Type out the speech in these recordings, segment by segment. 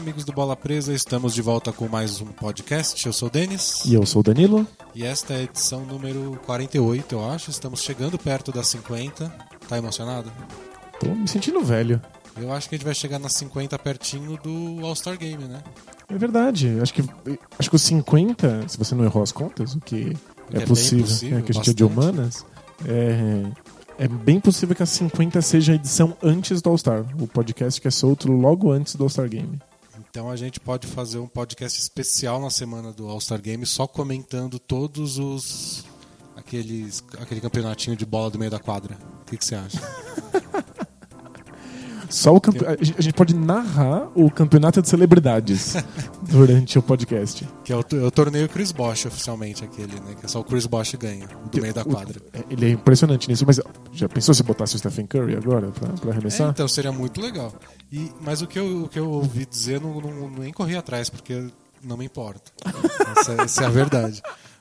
Amigos do Bola Presa, estamos de volta com mais um podcast. Eu sou o Denis. E eu sou o Danilo. E esta é a edição número 48, eu acho. Estamos chegando perto das 50. Tá emocionado? Tô me sentindo velho. Eu acho que a gente vai chegar nas 50 pertinho do All-Star Game, né? É verdade. Acho que, acho que os 50, se você não errou as contas, o que é, É possível, possível, é que a gente é de humanas, é, é bem possível que a 50 seja a edição antes do All-Star. O podcast que é solto logo antes do All-Star Game. Então a gente pode fazer um podcast especial na semana do All-Star Game só comentando todos os. aqueles. aquele campeonatinho de bola do meio da quadra. O que, que você acha? Só o campe... a gente- pode narrar o campeonato de celebridades durante o podcast. Que é o, é o torneio Chris Bosh oficialmente, aquele, né? Que é só o Chris Bosh ganha, do meio da quadra. é, Ele é impressionante nisso, mas já pensou se botasse o Stephen Curry agora pra, pra É, arremessar? então seria muito legal. E, mas o que eu, o que eu ouvi dizer, não, não, nem corri atrás, porque não me importa. Essa, essa é a verdade.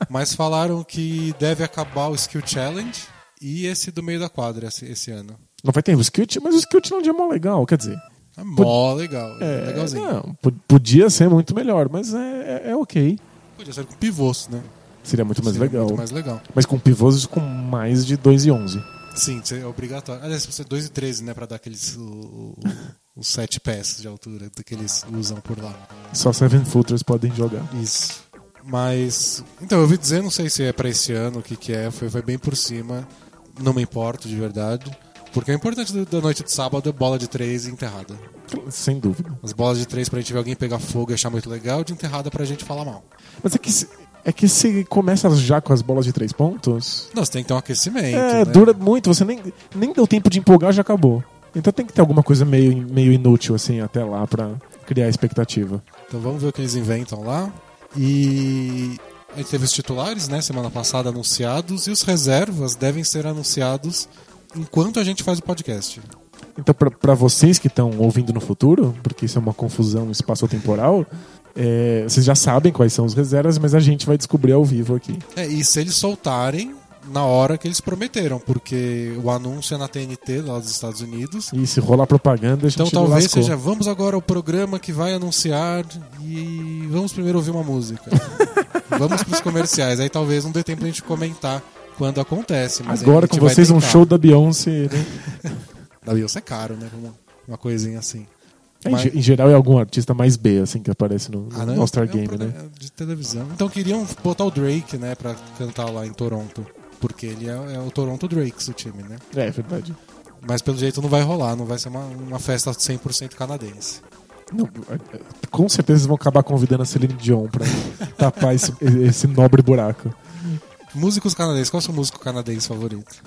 Mas falaram que deve acabar o Skill Challenge e esse do meio da quadra esse, esse ano. Não vai ter o Challenge, mas o Skill Challenge é mó legal, quer dizer. É mó legal, é, É, legalzinho. não, po- podia ser muito melhor, mas é, é, é ok. Podia ser com pivôs, né? Seria muito mais Seria legal. Muito mais legal. Mas com pivôs com mais de 2 e 11. Sim, é obrigatório. Aliás, você 2 e 13, né? Pra dar aqueles. os 7 pés de altura que eles usam por lá. Só seven footers podem jogar. Isso. Mas. Então, eu ouvi dizer, não sei se é pra esse ano, o que, que é, foi, foi bem por cima. Não me importo de verdade. Porque o importante da noite de sábado é bola de três e enterrada. Sem dúvida. As bolas de três pra gente ver alguém pegar fogo e achar muito legal, de enterrada pra gente falar mal. Mas é que se, é que se começa já com as bolas de 3 pontos, Não, você tem que ter um aquecimento. é, né? dura muito. Você nem, nem deu tempo de empolgar, já acabou. Então tem que ter alguma coisa meio, meio inútil assim até lá pra criar expectativa. Então vamos ver o que eles inventam lá. E a gente teve os titulares, né, semana passada anunciados, e os reservas devem ser anunciados enquanto a gente faz o podcast. Então, pra vocês que estão ouvindo no futuro, porque isso é uma confusão espaço-temporal, é, vocês já sabem quais são os reservas, mas a gente vai descobrir ao vivo aqui. É, e se eles soltarem na hora que eles prometeram, porque o anúncio é na TNT lá dos Estados Unidos. E se rolar propaganda, a gente Então talvez lascou. seja, vamos agora ao programa que vai anunciar e vamos primeiro ouvir uma música. vamos pros comerciais, aí talvez não dê tempo a gente comentar quando acontece. Agora com vocês um show da Beyoncé. Né? Da Beyoncé é caro, né? Uma, uma coisinha assim. Em Mas- Em geral é algum artista mais B, assim, que aparece no, Ah, no não, All-Star é um Game, né? De televisão. Então queriam botar o Drake, né, pra cantar lá em Toronto. Porque ele é, é o Toronto Drakes, o time, né? É, é verdade. Mas pelo jeito não vai rolar, não vai ser uma, uma festa 100% canadense. Não, é- é- com certeza eles vão acabar convidando a Celine Dion pra tapar esse, esse nobre buraco. Músicos canadenses, qual é o seu músico canadense favorito?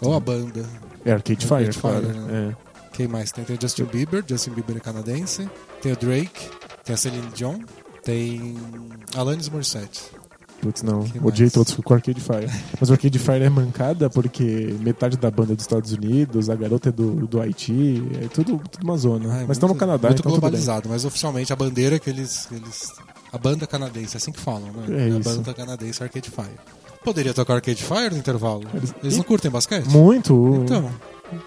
Ou a banda? É Arcade Fire, Arcade. Fire, né? Quem mais? Tem, tem o Justin Bieber, Justin Bieber é canadense. Tem o Drake, tem a Celine Dion, tem Alanis Morissette. É. Putz, não. Que Odiei mais? todos com o Arcade Fire. Mas o Arcade Fire é mancada porque metade da banda é dos Estados Unidos, a garota é do, do Haiti, é tudo, tudo uma zona. Ah, é mas estão no Canadá, Muito então globalizado, mas oficialmente a bandeira que eles, eles. A banda canadense, é assim que falam, né? É a isso. banda canadense Arcade Fire. Poderia tocar Arcade Fire no intervalo? Eles- Eles não curtem basquete? Muito. Então,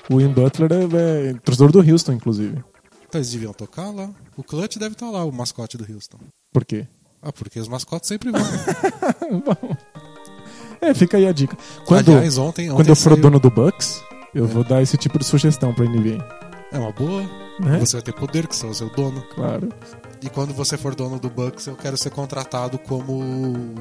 o Ian Butler é, é torcedor do Houston, inclusive. então eles deviam tocar lá. O Clutch deve estar lá, o mascote do Houston. Por quê? Ah, porque os mascotes sempre vão. É, fica aí a dica. Quando, Aliás, ontem, ontem quando eu for saiu- dono do Bucks, eu É. vou dar esse tipo de sugestão pra NBA. É uma boa. Né? Você vai ter poder, que você é o seu dono. Claro. E quando você for dono do Bucks, eu quero ser contratado como.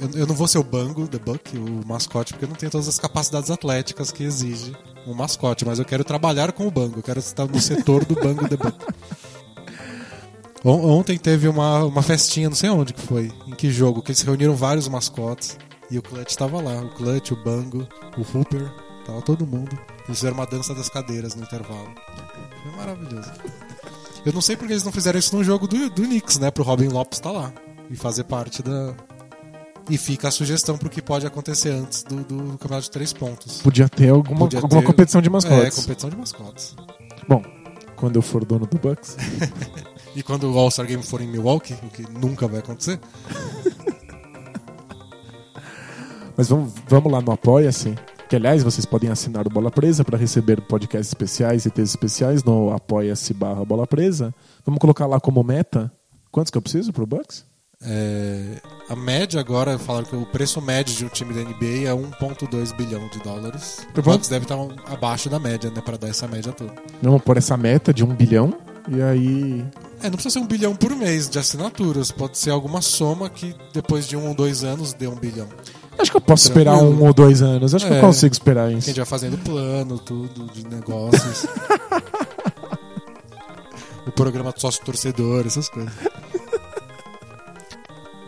Eu, eu não vou ser o Bango, The Buck, o mascote, porque eu não tenho todas as capacidades atléticas que exige um mascote, mas eu quero trabalhar com o Bango, eu quero estar no setor do Bango The Buck. On- Ontem teve uma, uma festinha, não sei onde que foi, em que jogo, que eles reuniram vários mascotes e o Clutch tava lá, o Clutch, o Bango, o Hooper, tava todo mundo. Eles fizeram uma dança das cadeiras no intervalo. Foi maravilhoso. Eu não sei porque eles não fizeram isso no jogo do, do Knicks, né? Pro Robin Lopes estar lá e fazer parte da. E fica a sugestão pro que pode acontecer antes do, do campeonato de três pontos. Podia ter alguma, Podia alguma ter- competição de É, mascotes. competição de mascotes. Bom, quando eu for dono do Bucks. E quando o All-Star Game for em Milwaukee, o que nunca vai acontecer, Mas vamos, vamos lá no Apoia-se. Que, aliás, vocês podem assinar o Bola Presa para receber podcasts especiais e textos especiais no apoia-se barra Bola Presa. Vamos colocar lá como meta. Quantos que eu preciso pro Bucks? É, a média agora, falaram que o preço médio de um time da NBA é 1,2 bilhão de dólares. O Por Bucks deve estar um- abaixo da média, né? Pra dar essa média toda. Vamos pôr essa meta de um bilhão. E aí. É, não precisa ser um bilhão por mês de assinaturas. Pode ser alguma soma que depois de um ou dois anos dê um bilhão. Acho que eu posso esperar Tranquilo. um ou dois anos. Acho que eu É. consigo esperar Que a isso. gente vai fazendo plano, tudo, de negócios. o programa do sócio torcedor, essas coisas.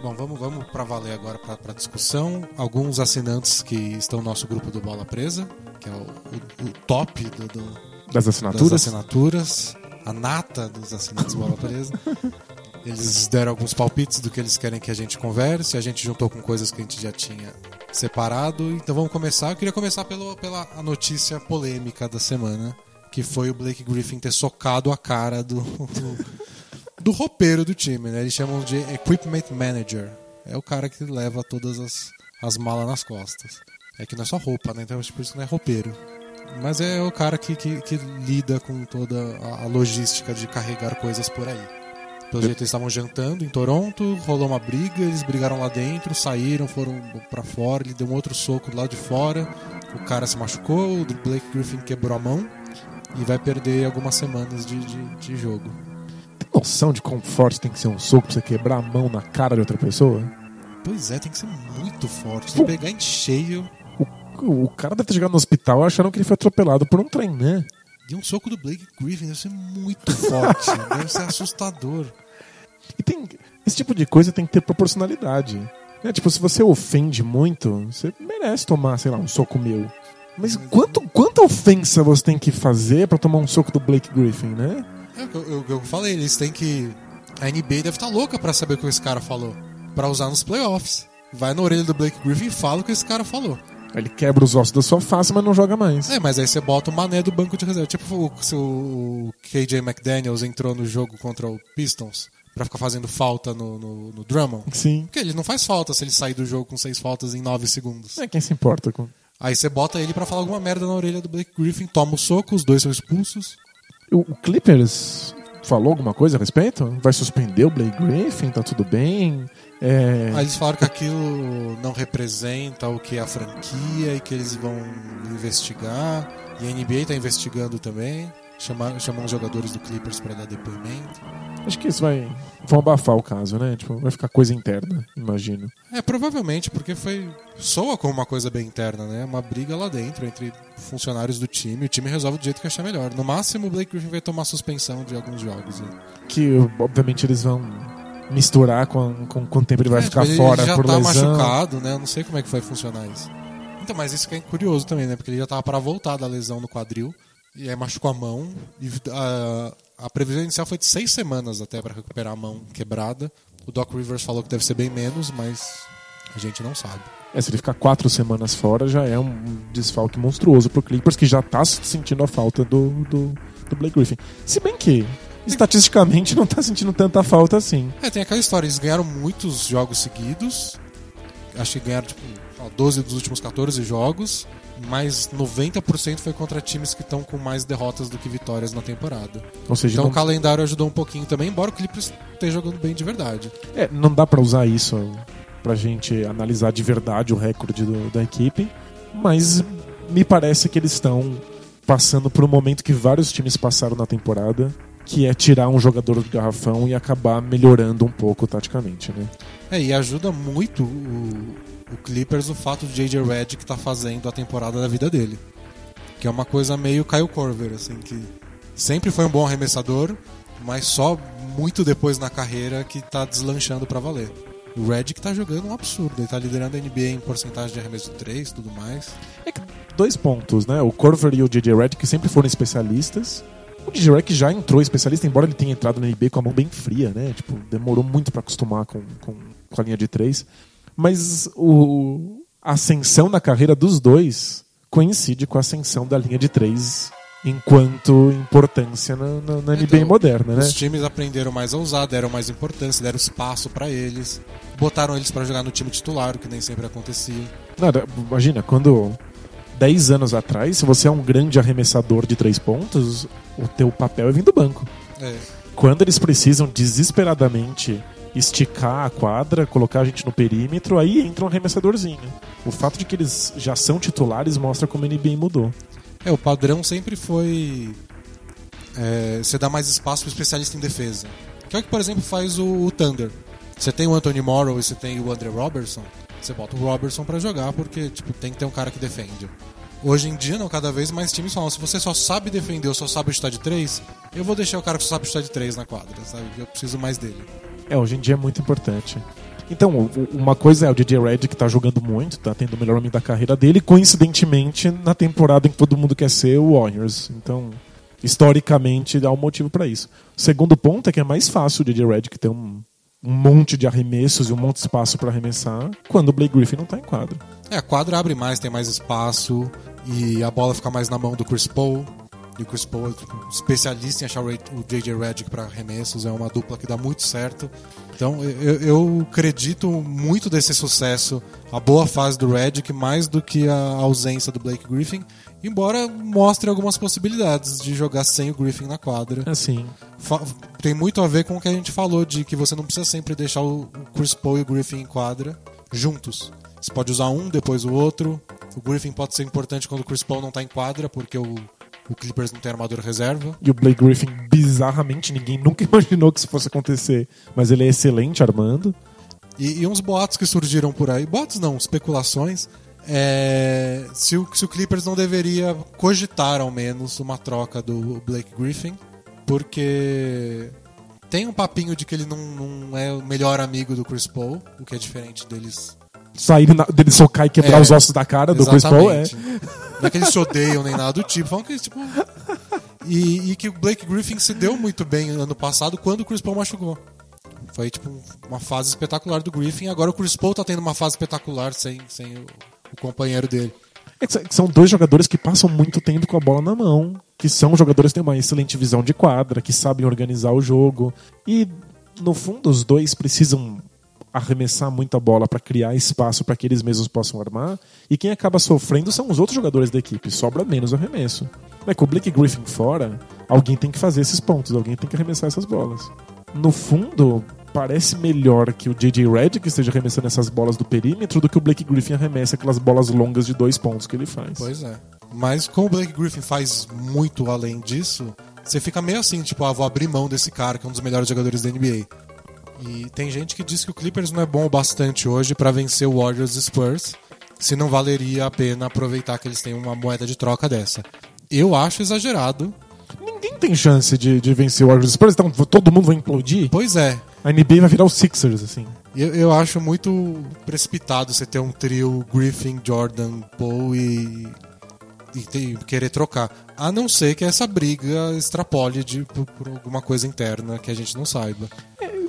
Bom, vamos, vamos para valer agora para discussão. Alguns assinantes que estão no nosso grupo do Bola Presa, que é o, o- o top do- do, Das das assinaturas. assinaturas, a nata dos assinantes Bola Presa. Eles deram alguns palpites do que eles querem que a gente converse. A gente juntou com coisas que a gente já tinha separado. Então vamos começar. Eu queria começar pelo, pela a notícia polêmica da semana, que foi o Blake Griffin ter socado a cara do, do, do roupeiro do time. Né? Eles chamam de Equipment Manager. É o cara que leva todas as, as malas nas costas. É que não é só roupa, né? Então por isso que não é roupeiro. Mas é o cara que, que, que lida com toda a, logística de carregar coisas por aí. Pelo jeito eles estavam jantando em Toronto, rolou uma briga, eles brigaram lá dentro, saíram, foram pra fora, ele deu um outro soco lá de fora, o cara se machucou, o Blake Griffin quebrou a mão e vai perder algumas semanas de, de, de jogo. Noção de quão forte tem que ser um soco pra você quebrar a mão na cara de outra pessoa? Pois é, tem que ser muito forte, tem que pegar em cheio. O, o cara deve ter chegado no hospital achando que ele foi atropelado por um trem, né? E um soco do Blake Griffin deve ser muito forte, deve ser assustador. E tem. Esse tipo de coisa tem que ter proporcionalidade. Né? Tipo, se você ofende muito, você merece tomar, sei lá, um soco meu. Mas quanto, quanta ofensa você tem que fazer pra tomar um soco do Blake Griffin, né? É o que eu, eu- eu falei, eles têm que. A NBA deve estar louca pra saber o que esse cara falou. Pra usar nos playoffs. Vai na orelha do Blake Griffin e fala o que esse cara falou. Ele quebra os ossos da sua face, mas não joga mais. É, mas aí você bota o mané do banco de reserva. Tipo o, se o KJ McDaniels entrou no jogo contra o Pistons pra ficar fazendo falta no, no, no Drummond. Sim. Porque ele não faz falta se ele sair do jogo com seis faltas em nove segundos. É quem se importa com. Aí você bota ele pra falar alguma merda na orelha do Blake Griffin, toma o soco, os dois são expulsos. O, Clippers falou alguma coisa a respeito? Vai suspender o Blake Griffin? Tá tudo bem? É... Aí eles falaram que aquilo não representa o que é a franquia e que eles vão investigar. E a NBA tá investigando também. Chamar, chamando os jogadores do Clippers para dar depoimento. Acho que isso vai. Vão abafar o caso, né? Tipo, vai ficar coisa interna, imagino. É, provavelmente, porque foi. soa como uma coisa bem interna, né? Uma briga lá dentro entre funcionários do time. O time resolve do jeito que achar melhor. No máximo, o Blake Griffin vai tomar suspensão de alguns jogos. né? Que, obviamente, eles vão misturar com, com quanto tempo ele vai É, ficar tipo, fora ele já por tá lesão. machucado, né? Eu não sei como é que vai funcionar isso. Então, mas isso que é curioso também, né? Porque ele já tava para voltar da lesão no quadril. E aí machucou a mão. E a, a previsão inicial foi de seis semanas até para recuperar a mão quebrada. O Doc Rivers falou que deve ser bem menos, mas a gente não sabe. É, se ele ficar quatro semanas fora, já é um desfalque monstruoso pro Clippers, que já tá sentindo a falta do, do, do Blake Griffin. Se bem que, estatisticamente, não tá sentindo tanta falta assim. É, tem aquela história, eles ganharam muitos jogos seguidos. Acho que ganharam tipo, ó, 12 dos últimos 14 jogos. Mas 90% foi contra times que estão com mais derrotas do que vitórias na temporada. Ou seja, Então não, o calendário ajudou um pouquinho também, embora o Clippers esteja jogando bem de verdade. é, não dá pra usar isso pra gente analisar de verdade o recorde do- da equipe, mas me parece que eles estão passando por um momento que vários times passaram na temporada, que é tirar um jogador do garrafão e acabar melhorando um pouco taticamente, né? É, e ajuda muito o, o Clippers o fato de J.J. Redick tá fazendo a temporada da vida dele. Que é uma coisa meio Kyle Korver, assim, que sempre foi um bom arremessador, mas só muito depois na carreira que tá deslanchando pra valer. O Redick tá jogando um absurdo, ele tá liderando a NBA em porcentagem de arremesso de 3 e tudo mais. É que dois pontos, né? O Corver e o J.J. Redick sempre foram especialistas. O J.J. Redick já entrou especialista, embora ele tenha entrado na NBA com a mão bem fria, né? Tipo, demorou muito pra acostumar com, com, com a linha de três. Mas o, a ascensão na carreira dos dois coincide com a ascensão da linha de três enquanto importância na, na, na NBA Então, moderna, né? Os times aprenderam mais a usar, deram mais importância, deram espaço pra eles, botaram eles pra jogar no time titular, o que nem sempre acontecia. Nada, imagina, quando 10 anos atrás, se você é um grande arremessador de três pontos, o teu papel é vir do banco. É. Quando eles precisam desesperadamente esticar a quadra, colocar a gente no perímetro, aí entra um arremessadorzinho. O fato de que eles já são titulares mostra como a NBA mudou. É, o padrão sempre foi é, você dá mais espaço para especialista em defesa. Que é o que, por exemplo, faz o, o Thunder. Você tem o Anthony Morrow e você tem o Andre Robertson, você bota o Robertson para jogar porque tipo, tem que ter um cara que defende. Hoje em dia, não, cada vez mais times falam: se você só sabe defender ou só sabe chutar de três, eu vou deixar o cara que só sabe chutar de três na quadra, sabe? Eu preciso mais dele. É, hoje em dia é muito importante. Então, uma coisa é o DJ Red que tá jogando muito, tá tendo o melhor homem da carreira dele, coincidentemente na temporada em que todo mundo quer ser o Warriors. Então, historicamente, há um motivo pra isso. O segundo ponto é que é mais fácil o DJ Red que ter um, um monte de arremessos e um monte de espaço pra arremessar quando o Blake Griffin não tá em quadro. É, a quadra abre mais, tem mais espaço e a bola fica mais na mão do Chris Paul. E o Chris Paul é especialista em achar o J.J. Redick para arremessos, é uma dupla que dá muito certo. Então eu, eu acredito muito desse sucesso, a boa fase do Redick, mais do que a ausência do Blake Griffin, embora mostre algumas possibilidades de jogar sem o Griffin na quadra. Assim, Fa- tem muito a ver com o que a gente falou de que você não precisa sempre deixar o o Chris Paul e o Griffin em quadra juntos. Você pode usar um, depois o outro. O Griffin pode ser importante quando o Chris Paul não tá em quadra, porque o, o Clippers não tem armadura reserva. e o Blake Griffin, bizarramente, ninguém nunca imaginou que isso fosse acontecer, mas ele é excelente armando. E, e uns boatos que surgiram por aí, boatos não, especulações, é, se, o, se o Clippers não deveria cogitar ao menos uma troca do Blake Griffin, porque tem um papinho de que ele não, não é o melhor amigo do Chris Paul, o que é diferente deles Sair na- dele socar e quebrar É, os ossos da cara do Chris Paul é. Não é que eles se odeiam nem nada do tipo, falam que eles, tipo. E, e que o Blake Griffin se deu muito bem ano passado quando o Chris Paul machucou. Foi tipo uma fase espetacular do Griffin. Agora o Chris Paul tá tendo uma fase espetacular sem, sem o, o companheiro dele. É que são dois jogadores que passam muito tempo com a bola na mão, que são jogadores que têm uma excelente visão de quadra, que sabem organizar o jogo. E, no fundo, os dois precisam arremessar muita bola para criar espaço para que eles mesmos possam armar. E quem acaba sofrendo são os outros jogadores da equipe, sobra menos arremesso. Mas com o Blake Griffin fora, alguém tem que fazer esses pontos, alguém tem que arremessar essas bolas. No fundo, parece melhor que o J.J. Redick esteja arremessando essas bolas do perímetro do que o Blake Griffin arremessa aquelas bolas longas de dois pontos que ele faz. Pois é. Mas como o Blake Griffin faz muito além disso, você fica meio assim, tipo, ah, vou abrir mão desse cara que é um dos melhores jogadores da NBA. E tem gente que diz que o Clippers não é bom o bastante hoje pra vencer o Warriors e Spurs, se não valeria a pena aproveitar que eles têm uma moeda de troca dessa. Eu acho exagerado. Ninguém tem chance de, de vencer o Warriors Spurs, então todo mundo vai implodir. Pois é, A NBA vai virar os Sixers, assim. eu, eu acho muito precipitado você ter um trio Griffin, Jordan, Paul e, e querer trocar. A não ser que essa briga extrapole de, por, por alguma coisa interna que a gente não saiba.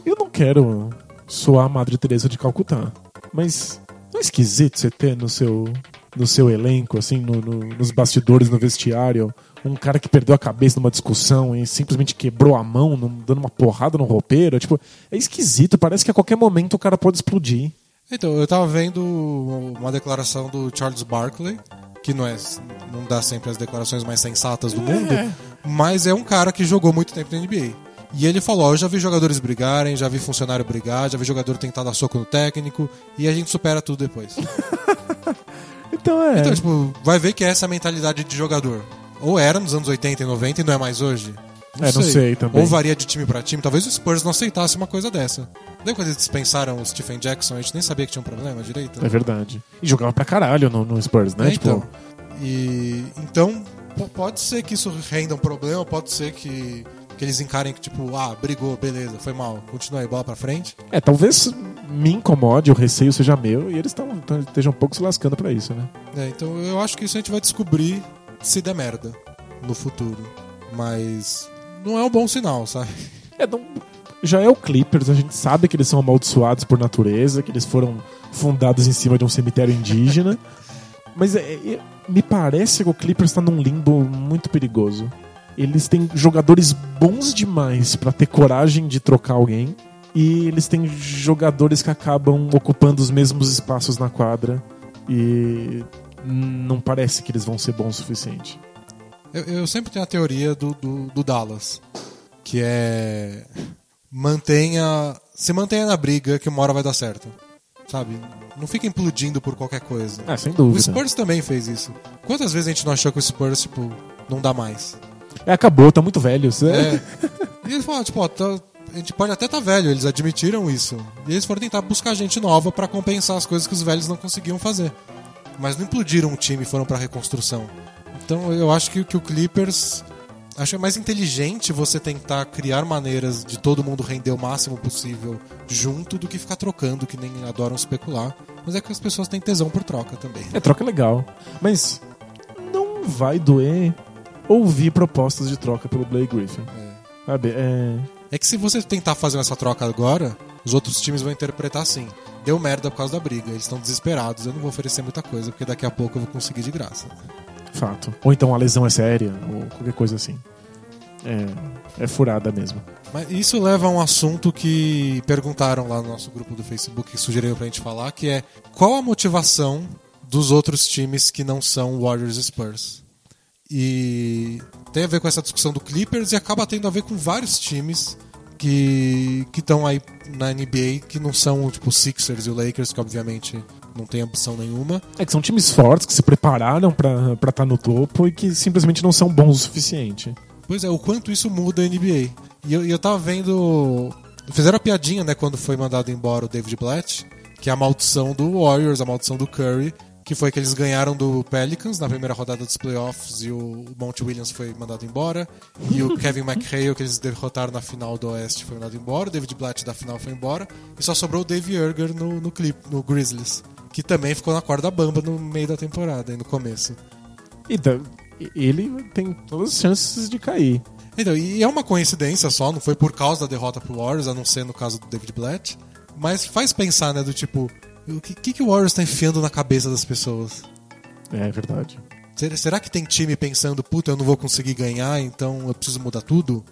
Eu não quero soar a Madre Teresa de Calcutá, mas não é esquisito você ter no seu, no seu elenco, assim, no- no- nos bastidores, no vestiário, um cara que perdeu a cabeça numa discussão e simplesmente quebrou a mão, dando uma porrada no roupeiro. Tipo, é esquisito, parece que a qualquer momento o cara pode explodir. Então, eu tava vendo uma declaração do Charles Barkley, que não é não dá sempre as declarações mais sensatas do mundo, mas é um cara que jogou muito tempo na NBA. E ele falou: ó, Eu já vi jogadores brigarem, já vi funcionário brigar, já vi jogador tentar dar soco no técnico, e a gente supera tudo depois. Então é. Então, tipo, vai ver que essa é a mentalidade de jogador. Ou era nos anos 80 e 90 e não é mais hoje. É, não sei também. Ou varia de time pra time. Talvez o Spurs não aceitasse uma coisa dessa. Lembra quando eles dispensaram o Stephen Jackson? A gente nem sabia que tinha um problema direito. É verdade. E jogava pra caralho no, no Spurs, né? É, tipo, então. E, então, pode ser que isso renda um problema, pode ser que, que eles encarem que, tipo, ah, brigou, beleza, foi mal, continua aí, bola pra frente. É, talvez me incomode, o receio seja meu, e eles tão, tão- estejam um pouco se lascando pra isso, né? É, então eu acho que isso a gente vai descobrir se der merda no futuro. Mas não é um bom sinal, sabe? É, não- já é o Clippers, a gente sabe que eles são amaldiçoados por natureza, que eles foram fundados em cima de um cemitério indígena. mas é- é- me parece que o Clippers está num limbo muito perigoso. Eles têm jogadores bons demais pra ter coragem de trocar alguém. E eles têm jogadores que acabam ocupando os mesmos espaços na quadra. E não parece que eles vão ser bons o suficiente. Eu, eu sempre tenho a teoria do, do, do Dallas, que é mantenha, se mantenha na briga que uma hora vai dar certo. Sabe? Não fica implodindo por qualquer coisa. Ah, sem O dúvida. Spurs também fez isso. Quantas vezes a gente não achou que o Spurs, tipo, não dá mais? É, acabou, tá muito velho. É- É. E eles falaram, tipo, ó, tá- a gente pode até tá velho, eles admitiram isso. E eles foram tentar buscar gente nova pra compensar as coisas que os velhos não conseguiam fazer. Mas não implodiram o time e foram pra reconstrução. Então eu acho que, que o Clippers. Acho que é mais inteligente você tentar criar maneiras de todo mundo render o máximo possível junto do que ficar trocando, que nem adoram especular. Mas é que as pessoas têm tesão por troca também. É, troca legal. Mas não vai doer ouvir propostas de troca pelo Blake Griffin. Sabe? É... É que se você tentar fazer essa troca agora, os outros times vão interpretar assim. Deu merda por causa da briga, eles estão desesperados, eu não vou oferecer muita coisa, porque daqui a pouco eu vou conseguir de graça. Fato. Ou então a lesão é séria, ou qualquer coisa assim. É, é furada mesmo. Mas isso leva a um assunto que perguntaram lá no nosso grupo do Facebook, que sugeriram pra gente falar, que é qual a motivação dos outros times que não são Warriors e Spurs? E tem a ver com essa discussão do Clippers e acaba tendo a ver com vários times que estão aí na NBA que não são tipo os Sixers e o Lakers, que obviamente não tem ambição nenhuma. É que são times fortes que se prepararam pra estar no topo e que simplesmente não são bons o suficiente. Pois é, o quanto isso muda a NBA. E eu, eu tava vendo. Fizeram a piadinha, né, quando foi mandado embora o David Blatt, que é a maldição do Warriors, a maldição do Curry, que foi que eles ganharam do Pelicans na primeira rodada dos playoffs e o Monty Williams foi mandado embora. E o Kevin McHale, que eles derrotaram na final do Oeste, foi mandado embora. O David Blatt da final foi embora. E só sobrou o Dave Erger no, no, clip, no Grizzlies, que também ficou na corda bamba no meio da temporada, aí no começo. Então, ele tem todas as chances de cair. Então, e é uma coincidência só, não foi por causa da derrota pro Warriors, a não ser no caso do David Blatt. Mas faz pensar, né, do tipo, o que, que, o Warriors tá enfiando na cabeça das pessoas? É verdade. Será, será que tem time pensando, puta, eu não vou conseguir ganhar, então eu preciso mudar tudo?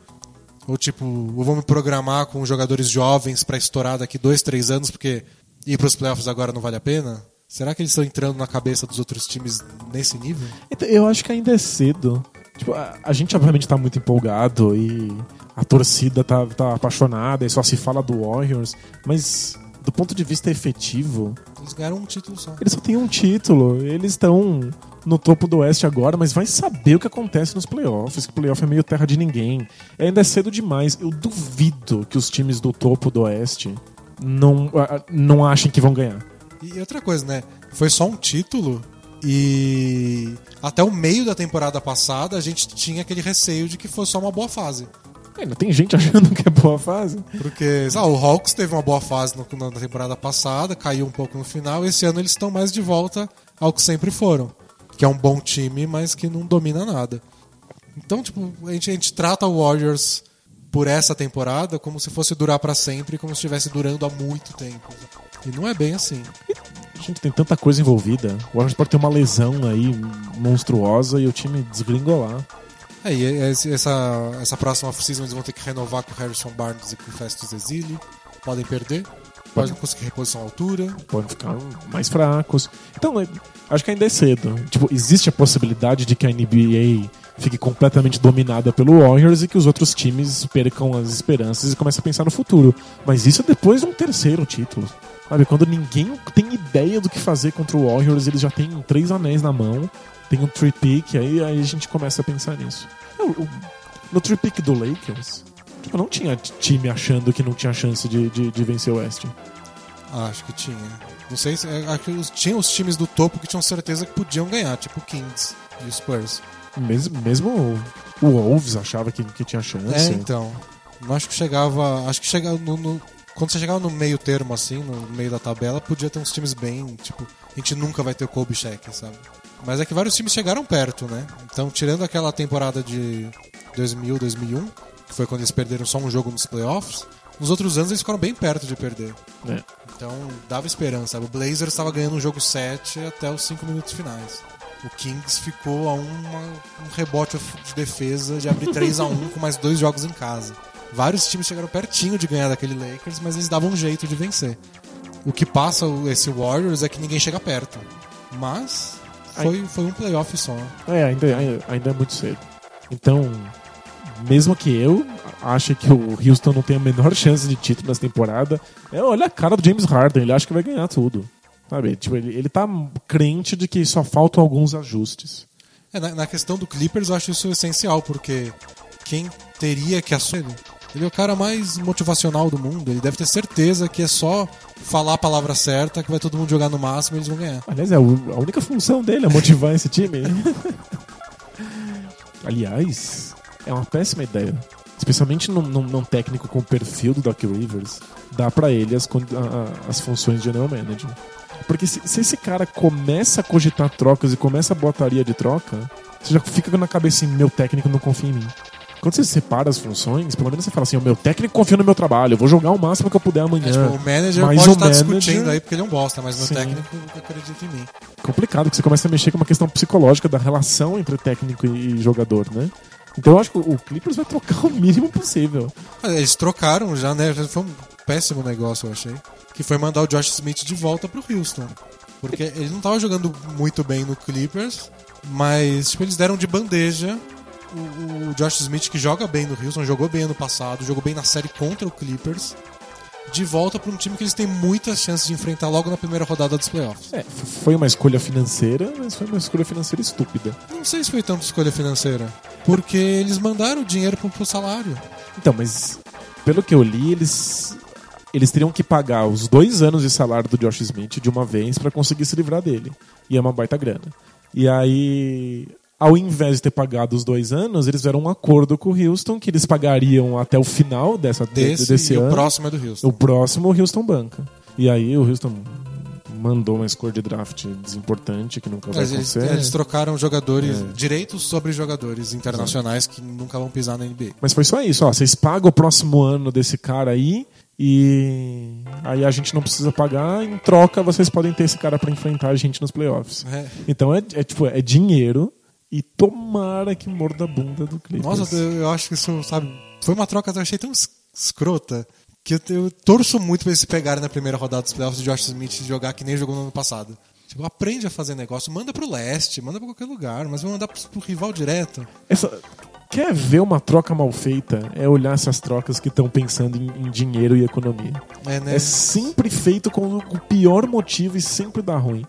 Ou tipo, eu vou me programar com jogadores jovens pra estourar daqui dois, três anos, porque ir pros playoffs agora não vale a pena? Será que eles estão entrando na cabeça dos outros times nesse nível? Então, eu acho que ainda é cedo. Tipo, a, a gente obviamente tá muito empolgado e a torcida tá, tá apaixonada e só se fala do Warriors, mas do ponto de vista efetivo, Eles ganharam um título só. eles só têm um título. Eles estão no topo do Oeste agora, mas vai saber o que acontece nos playoffs, que playoff é meio terra de ninguém. Ainda é cedo demais. Eu duvido que os times do topo do Oeste não, não achem que vão ganhar. E outra coisa, né? Foi só um título e até o meio da temporada passada a gente tinha aquele receio de que fosse só uma boa fase. Ainda tem gente achando que é boa fase. Porque ah, o Hawks teve uma boa fase no- na temporada passada, caiu um pouco no final. Esse ano eles estão mais de volta ao que sempre foram. Que é um bom time, mas que não domina nada. Então, tipo, a gente, a gente trata o Warriors por essa temporada como se fosse durar pra sempre, como se estivesse durando há muito tempo. E não é bem assim. A gente tem tanta coisa envolvida. O Warriors pode ter uma lesão aí monstruosa e o time desgringolar. É, e esse- essa, essa próxima off-season eles vão ter que renovar com o Harrison Barnes e com o Festus Exili. Podem perder. Podem não conseguir reposição à altura. Podem ficar mais fracos. Então, é- acho que ainda é cedo. Tipo, existe a possibilidade de que a NBA fique completamente dominada pelo Warriors e que os outros times percam as esperanças e comecem a pensar no futuro. Mas isso é depois de um terceiro título. Sabe, quando ninguém tem ideia do que fazer contra o Warriors, eles já têm três anéis na mão, tem um three pick, aí, aí a gente começa a pensar nisso. Eu- o- no three pick do Lakers, tipo, não tinha time achando que não tinha chance de, de, de vencer o West. Acho que tinha. Não sei se. é, os- tinha os times do topo que tinham certeza que podiam ganhar, tipo o Kings e o Spurs. Mesmo, mesmo o Wolves achava que, que tinha chance. É, então. Não acho que chegava. Acho que chegava no, no- Quando você chegava no meio termo, assim, no meio da tabela, podia ter uns times bem. Tipo, a gente nunca vai ter o Kobe Shaq, sabe? Mas é que vários times chegaram perto, né? Então, tirando aquela temporada de 2000, 2001, que foi quando eles perderam só um jogo nos playoffs, nos outros anos eles ficaram bem perto de perder. É. Então dava esperança. sabe? O Blazers estava ganhando um jogo 7 até os 5 minutos finais. O Kings ficou a uma- um rebote de defesa de abrir 3 a 1 com mais dois jogos em casa. Vários times chegaram pertinho de ganhar daquele Lakers, mas eles davam um jeito de vencer. O que passa esse Warriors é que ninguém chega perto. Mas foi, foi um playoff só. É, ainda, ainda é muito cedo. Então, mesmo que eu ache que o Houston não tem a menor chance de título nessa temporada, é, olha a cara do James Harden, ele acha que vai ganhar tudo. Sabe? Tipo, ele, ele tá crente de que só faltam alguns ajustes. É, na, na, questão do Clippers, eu acho isso essencial, porque quem teria que assumir. Ele é o cara mais motivacional do mundo. Ele deve ter certeza que é só falar a palavra certa que vai todo mundo jogar no máximo e eles vão ganhar. Aliás, é a única função dele é motivar esse time. Aliás, é uma péssima ideia. Especialmente num, num, num, técnico com o perfil do Doc Rivers, dá para ele as, a, as funções de general manager. Porque se, se, esse cara começa a cogitar trocas e começa a botaria de troca, você já fica na cabeça assim, meu técnico não confia em mim. Quando você separa as funções, pelo menos você fala assim, o meu técnico confia no meu trabalho, eu vou jogar o máximo que eu puder amanhã. É, tipo, o manager mas pode estar manager... discutindo aí porque ele é um bosta, mas o meu técnico acredita em mim. Complicado, que você começa a mexer com uma questão psicológica da relação entre técnico e jogador, né? Então eu acho que o Clippers vai trocar o mínimo possível. Eles trocaram já, né? Foi um péssimo negócio, eu achei. Que foi mandar o Josh Smith de volta pro Houston. Porque ele não tava jogando muito bem no Clippers, mas tipo, eles deram de bandeja o, o Josh Smith, que joga bem no Houston, jogou bem ano passado, jogou bem na série contra o Clippers, de volta para um time que eles têm muitas chances de enfrentar logo na primeira rodada dos playoffs. É, foi uma escolha financeira, mas foi uma escolha financeira estúpida. Não sei se foi tanto escolha financeira, porque eles mandaram o dinheiro pro, pro salário. Então, mas pelo que eu li, eles eles teriam que pagar os dois anos de salário do Josh Smith de uma vez para conseguir se livrar dele. E é uma baita grana. E aí ao invés de ter pagado os dois anos, eles fizeram um acordo com o Houston que eles pagariam até o final dessa, desse, desse ano. o próximo é do Houston. O próximo o Houston banca. E aí o Houston mandou uma score de draft desimportante que nunca vai eles, acontecer. Eles trocaram jogadores, é. direitos sobre jogadores internacionais que nunca vão pisar na NBA. Mas foi só isso, ó, vocês pagam o próximo ano desse cara aí e aí a gente não precisa pagar, em troca vocês podem ter esse cara para enfrentar a gente nos playoffs. É. Então é, é, tipo, é dinheiro e tomara que morda a bunda do Clippers. Nossa, eu acho que isso, sabe, foi uma troca que eu achei tão escrota que eu, eu torço muito pra eles se pegarem na primeira rodada dos playoffs de Josh Smith jogar que nem jogou no ano passado. Tipo, aprende a fazer negócio, manda pro leste, manda pra qualquer lugar, mas vai mandar pro, pro rival direto. Essa, quer ver uma troca mal feita? É olhar essas trocas que estão pensando em, em, dinheiro e economia. É, né? é sempre feito com o pior motivo e sempre dá ruim.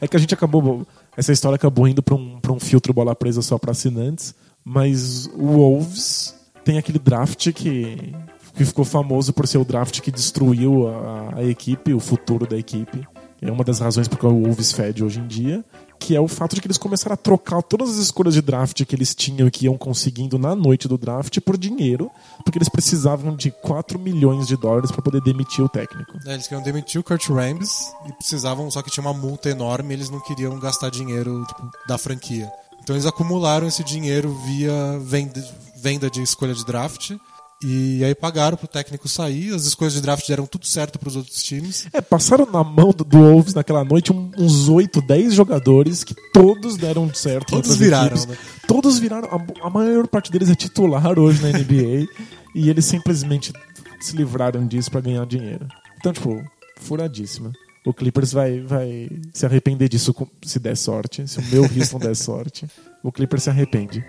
É que a gente acabou essa história acabou indo para um, um filtro bola presa só para assinantes, mas o Wolves tem aquele draft que, que ficou famoso por ser o draft que destruiu a, a equipe, o futuro da equipe. É uma das razões porque o Wolves fede hoje em dia que é o fato de que eles começaram a trocar todas as escolhas de draft que eles tinham e que iam conseguindo na noite do draft por dinheiro, porque eles precisavam de 4 milhões de dólares para poder demitir o técnico. É, eles queriam demitir o Kurt Rambis e precisavam, só que tinha uma multa enorme e eles não queriam gastar dinheiro tipo, da franquia. Então eles acumularam esse dinheiro via venda, venda de escolha de draft e aí pagaram pro técnico sair, as escolhas de draft deram tudo certo para os outros times. É, passaram na mão do, do Wolves naquela noite uns 8, 10 jogadores que todos deram certo. Todos viraram, né? Todos viraram. A, a, maior parte deles é titular hoje na NBA e eles simplesmente se livraram disso para ganhar dinheiro. Então, tipo, furadíssima. O Clippers vai, vai se arrepender disso se der sorte. Se o meu Houston der sorte, o Clippers se arrepende.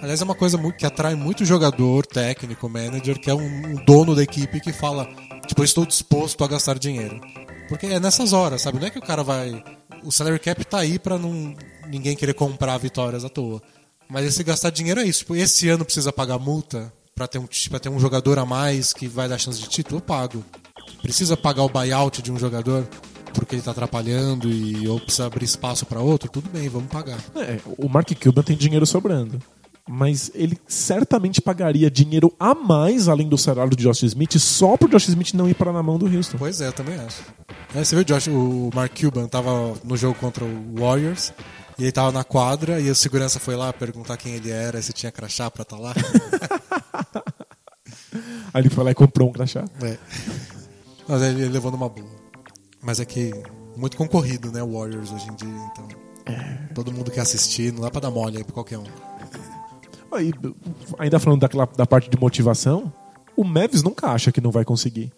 Aliás, é uma coisa muito, que atrai muito jogador, técnico, manager, que é um, um dono da equipe que fala, tipo, eu estou disposto a gastar dinheiro. Porque é nessas horas, sabe? Não é que o cara vai. O salary cap tá aí pra não, ninguém querer comprar vitórias à toa. Mas esse gastar dinheiro é isso. Tipo, esse ano precisa pagar multa para ter, um, pra ter um jogador a mais que vai dar chance de título, eu pago. Precisa pagar o buyout de um jogador porque ele tá atrapalhando e ou precisa abrir espaço para outro, tudo bem, vamos pagar. É, o Mark Cuban tem dinheiro sobrando mas ele certamente pagaria dinheiro a mais além do salário de Josh Smith só pro Josh Smith não ir para na mão do Houston. Pois é, eu também acho. É, você viu o, Josh, o Mark Cuban tava no jogo contra o Warriors e ele tava na quadra e a segurança foi lá perguntar quem ele era, se tinha crachá pra estar tá lá. Aí ele foi lá e comprou um crachá. É. Mas ele levou numa boa. Mas é que muito concorrido, né, Warriors hoje em dia, então. É. Todo mundo quer assistir, não dá pra dar mole aí pra qualquer um. Aí, ainda falando daquela, da parte de motivação, o Mavis nunca acha que não vai conseguir.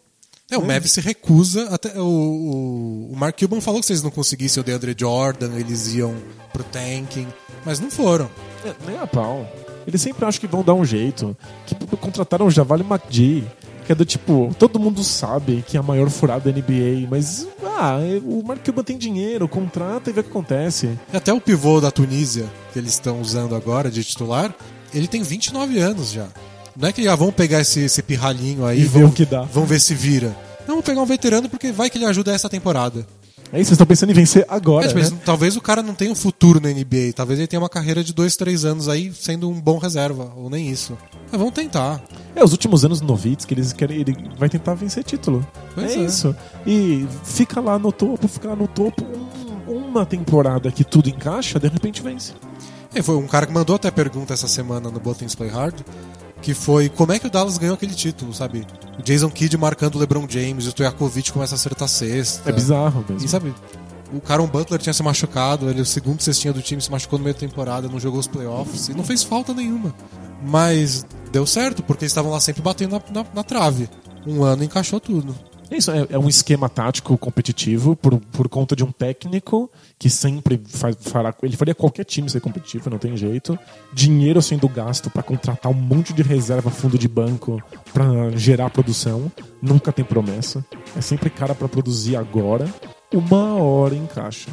É, o Mavis se recusa. Até o, o, o Mark Cuban falou que se eles não conseguissem o DeAndre Jordan, eles iam pro tanking. Mas não foram. É, nem a pau. Eles sempre acham que vão dar um jeito. Que contrataram o Javale McGee. Que é do tipo, todo mundo sabe que é a maior furada da NBA, mas ah, o Mark Cuban tem dinheiro, contrata e vê o que acontece. Até o pivô da Tunísia, que eles estão usando agora de titular, ele tem 29 anos já. Não é que ah, vamos pegar esse, esse pirralhinho aí E ver o que dá. vamos ver se vira. Não, vamos pegar um veterano porque vai que ele ajuda essa temporada. É isso, vocês estão pensando em vencer agora. É, tipo, né? talvez o cara não tenha um futuro na NBA. Talvez ele tenha uma carreira de dois, três anos aí sendo um bom reserva. Ou nem isso. Mas vamos tentar. É, os últimos anos do Novitz que eles querem, ele vai tentar vencer título. É, é. isso. E fica lá no topo, fica lá no topo um- uma temporada que tudo encaixa, de repente vence. É, foi um cara que mandou até pergunta essa semana no Both Things Play Hard. Que foi como é que o Dallas ganhou aquele título, sabe? O Jason Kidd marcando o LeBron James, o Stojakovic começa a acertar cesta. É bizarro mesmo. E sabe, o Caron Butler tinha se machucado, ele é o segundo cestinha do time, se machucou no meio da temporada, não jogou os playoffs e não fez falta nenhuma. Mas deu certo, porque eles estavam lá sempre batendo na, na- na trave. Um ano encaixou tudo. É isso, é, é um esquema tático competitivo por, por conta de um técnico que sempre faz, fará. Ele faria qualquer time ser competitivo, não tem jeito. Dinheiro sendo gasto para contratar um monte de reserva, fundo de banco para gerar produção. Nunca tem promessa. É sempre cara para produzir agora. Uma hora encaixa.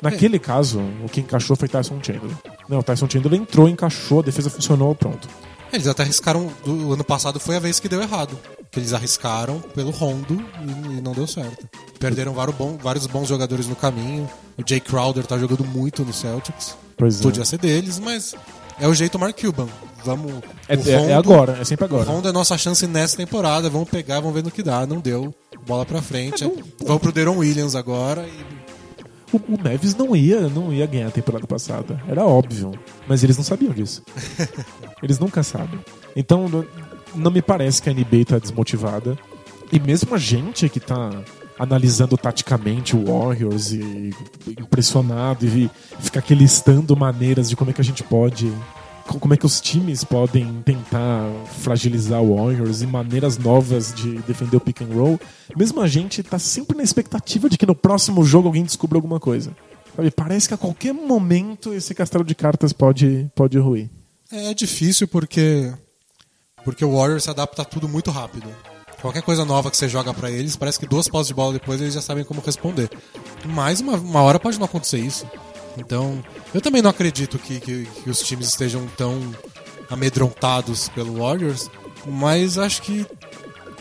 Naquele caso, o que encaixou foi Tyson Chandler. Não, o Tyson Chandler entrou, encaixou, a defesa funcionou, pronto. Eles até arriscaram. Do ano passado foi a vez que deu errado. Que eles arriscaram pelo Rondo e, e não deu certo. Perderam vários, bom- vários bons jogadores no caminho. O Jay Crowder tá jogando muito no Celtics. Pois é. Podia ser deles, mas é o jeito Mark Cuban. Vamos. É, o é- é Rondo- agora, é sempre O agora. Rondo é nossa chance nessa temporada. Vamos pegar, vamos ver no que dá. Não deu. Bola pra frente. Vamos pro Deron Williams agora. E... O, o Mavis não ia, não ia ganhar a temporada passada. Era óbvio. Mas eles não sabiam disso. eles nunca sabem. Então, não- me parece que a NBA tá desmotivada. E mesmo a gente que tá analisando taticamente o Warriors e impressionado e fica aqui listando maneiras de como é que a gente pode co- como é que os times podem tentar fragilizar o Warriors e maneiras novas de defender o pick and roll, mesmo a gente tá sempre na expectativa de que no próximo jogo alguém descubra alguma coisa. Sabe, parece que a qualquer momento esse castelo de cartas pode, pode ruir. É difícil porque. Porque o Warriors se adapta a tudo muito rápido. Qualquer coisa nova que você joga pra eles, parece que duas posses de bola depois eles já sabem como responder. Mas uma, uma hora pode não acontecer isso. Então, eu também não acredito que, que, que os times estejam tão amedrontados pelo Warriors, mas acho que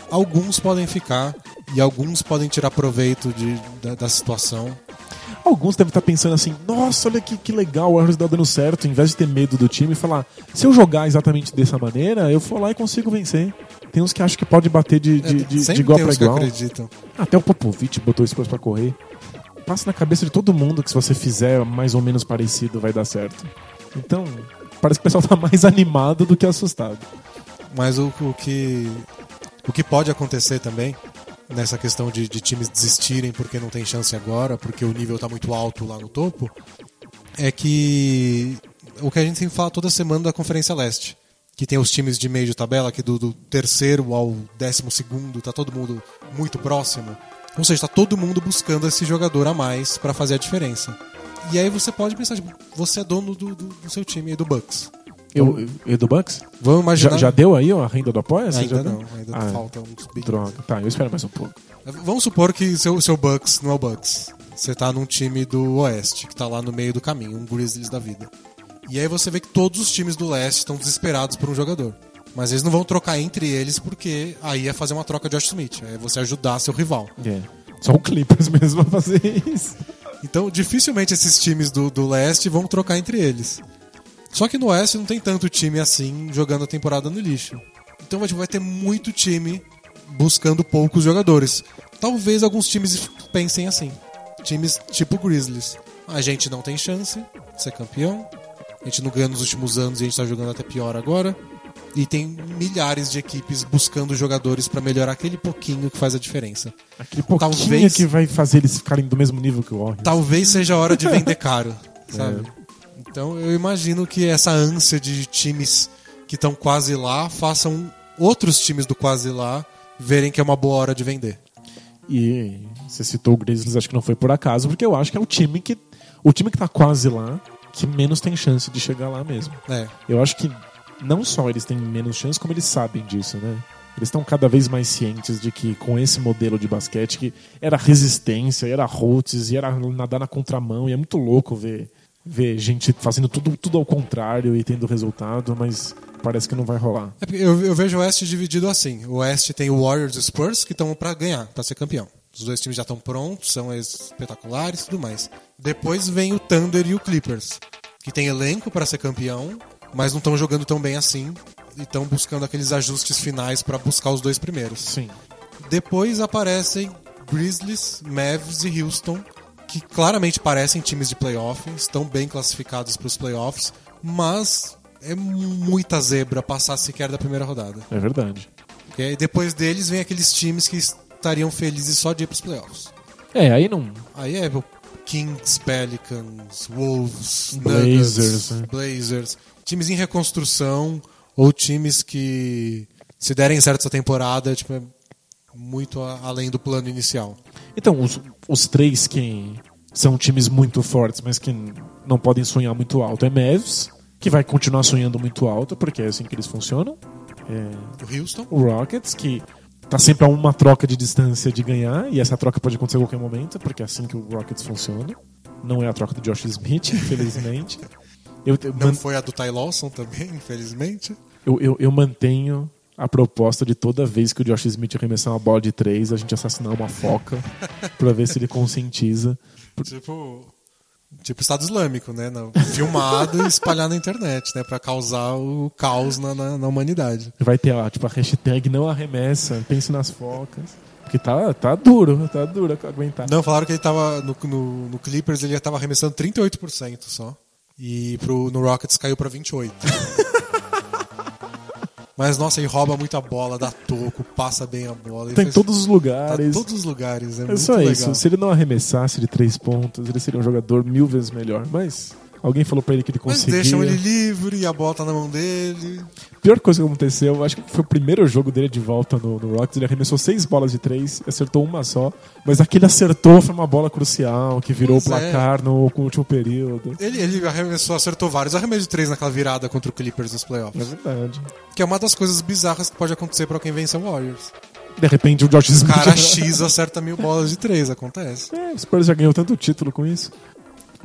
alguns podem ficar e alguns podem tirar proveito de, da, da situação. Alguns devem estar pensando assim: nossa, olha que, que legal, o Warriors tá dando certo. Em vez de ter medo do time, falar: se eu jogar exatamente dessa maneira, eu vou lá e consigo vencer. Tem uns que acham que pode bater de, de, de, de igual que igual. Até o Popovich botou isso pra correr. Passa na cabeça de todo mundo que se você fizer mais ou menos parecido vai dar certo. Então, parece que o pessoal tá mais animado do que assustado. Mas o, o que o que pode acontecer também nessa questão de, de times desistirem porque não tem chance agora, porque o nível tá muito alto lá no topo, é que o que a gente sempre fala toda semana da Conferência Leste, que tem os times de meio de tabela, que do, do terceiro ao décimo segundo tá todo mundo muito próximo. Ou seja, tá todo mundo buscando esse jogador a mais para fazer a diferença. E aí você pode pensar, tipo, você é dono do, do, do seu time aí do Bucks. Eu, eu do Bucks? Vamos imaginar. Já, já deu aí a renda do apoia? Ainda já deu? não, ainda Ah, falta uns bilhões. Droga. Tá, eu espero mais um pouco. Vamos supor que seu, seu Bucks não é o Bucks. Você tá num time do Oeste, que tá lá no meio do caminho, um Grizzlies da vida. E aí você vê que todos os times do Leste estão desesperados por um jogador. Mas eles não vão trocar entre eles porque aí é fazer uma troca de Josh Smith. É você ajudar seu rival. É. Só o Clippers mesmo vai fazer isso. Então, dificilmente esses times do, do leste vão trocar entre eles. Só que no oeste não tem tanto time assim jogando a temporada no lixo. Então vai, tipo, vai ter muito time buscando poucos jogadores. Talvez alguns times pensem assim. Times tipo Grizzlies. A gente não tem chance de ser campeão. A gente não ganha nos últimos anos e a gente tá jogando até pior agora. E tem milhares de equipes buscando jogadores pra melhorar aquele pouquinho que faz a diferença. Aquele pouquinho Talvez- que vai fazer eles ficarem do mesmo nível que o Warriors. talvez seja a hora de vender caro, sabe? Então eu imagino que essa ânsia de times que estão quase lá façam outros times do quase lá verem que é uma boa hora de vender. E você citou o Grizzlies, acho que não foi por acaso, porque eu acho que é o time que o time que tá quase lá que menos tem chance de chegar lá mesmo. É. Eu acho que não só eles têm menos chance, como eles sabem disso, né? Eles estão cada vez mais cientes de que com esse modelo de basquete que era resistência, era roots, e era nadar na contramão, e é muito louco ver ver gente fazendo tudo, tudo ao contrário e tendo resultado, mas parece que não vai rolar. É eu, eu vejo o Oeste dividido assim. O Oeste tem o Warriors e o Spurs que estão para ganhar, para ser campeão. Os dois times já estão prontos, são espetaculares e tudo mais. Depois vem o Thunder e o Clippers, que tem elenco para ser campeão, mas não estão jogando tão bem assim e estão buscando aqueles ajustes finais para buscar os dois primeiros. Sim. Depois aparecem Grizzlies, Mavs e Houston, que claramente parecem times de playoff, estão bem classificados para os playoffs, mas é muita zebra passar sequer da primeira rodada. É verdade. Okay? Depois deles vem aqueles times que estariam felizes só de ir para os playoffs. É, aí não. Aí é Kings, Pelicans, Wolves, Blazers, Nuggets, né? Blazers, times em reconstrução ou times que se derem certo essa temporada, tipo, é muito além do plano inicial. Então, os, os três que são times muito fortes, mas que não podem sonhar muito alto é Mavs, que vai continuar sonhando muito alto, porque é assim que eles funcionam. É... O Houston. O Rockets, que tá sempre a uma troca de distância de ganhar, e essa troca pode acontecer a qualquer momento, porque é assim que o Rockets funciona. Não é a troca do Josh Smith, infelizmente. Eu, eu Não man... foi a do Ty Lawson também, infelizmente. Eu, eu, eu, mantenho a proposta de toda vez que o Josh Smith arremessar uma bola de três, a gente assassinar uma foca para ver se ele conscientiza. Tipo, tipo Estado Islâmico, né? Filmado e espalhar na internet, né? Para causar o caos na, na, na, humanidade. Vai ter lá, tipo, a hashtag não arremessa, pense nas focas. Porque tá, tá duro, tá duro aguentar. Não, falaram que ele tava no, no, no Clippers, ele já tava arremessando 38% só. E pro, no Rockets caiu para 28%. Mas, nossa, ele rouba muita bola, dá toco, passa bem a bola. Tá em todos os lugares. Tá em todos os lugares, é, é muito só legal. isso. Se ele não arremessasse de três pontos, ele seria um jogador mil vezes melhor. Mas Alguém falou pra ele que ele conseguia. Mas deixam ele livre e a bola tá na mão dele. Pior coisa que aconteceu, acho que foi o primeiro jogo dele de volta no, no Rockets. Ele arremessou seis bolas de três, acertou uma só. Mas aquele acertou foi uma bola crucial que virou o é. placar é. no, no, último período. Ele, ele arremessou, acertou vários arremessos de três naquela virada contra o Clippers nos playoffs. É verdade. Que é uma das coisas bizarras que pode acontecer para quem vence o Warriors. De repente o Josh Smith. O cara X acerta mil bolas de três, acontece. É, o Spurs já ganhou tanto título com isso.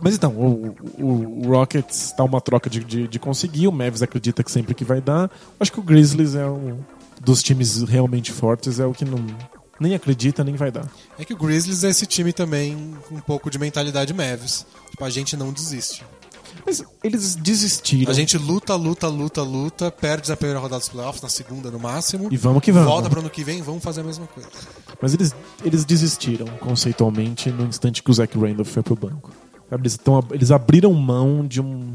Mas então, o, o, o Rockets está uma troca de, de, de, conseguir, o Mavs acredita que sempre que vai dar. Acho que o Grizzlies é um dos times realmente fortes, é o que não, nem acredita, nem vai dar. É que o Grizzlies é esse time também com um pouco de mentalidade Mavs. Tipo, a gente não desiste. Mas eles desistiram. A gente luta, luta, luta, luta, perde na primeira rodada dos playoffs, na segunda no máximo. E vamos que vamos. Volta para ano que vem, vamos fazer a mesma coisa. Mas eles, eles desistiram conceitualmente no instante que o Zach Randolph foi pro banco. Eles, tão, eles abriram mão de um,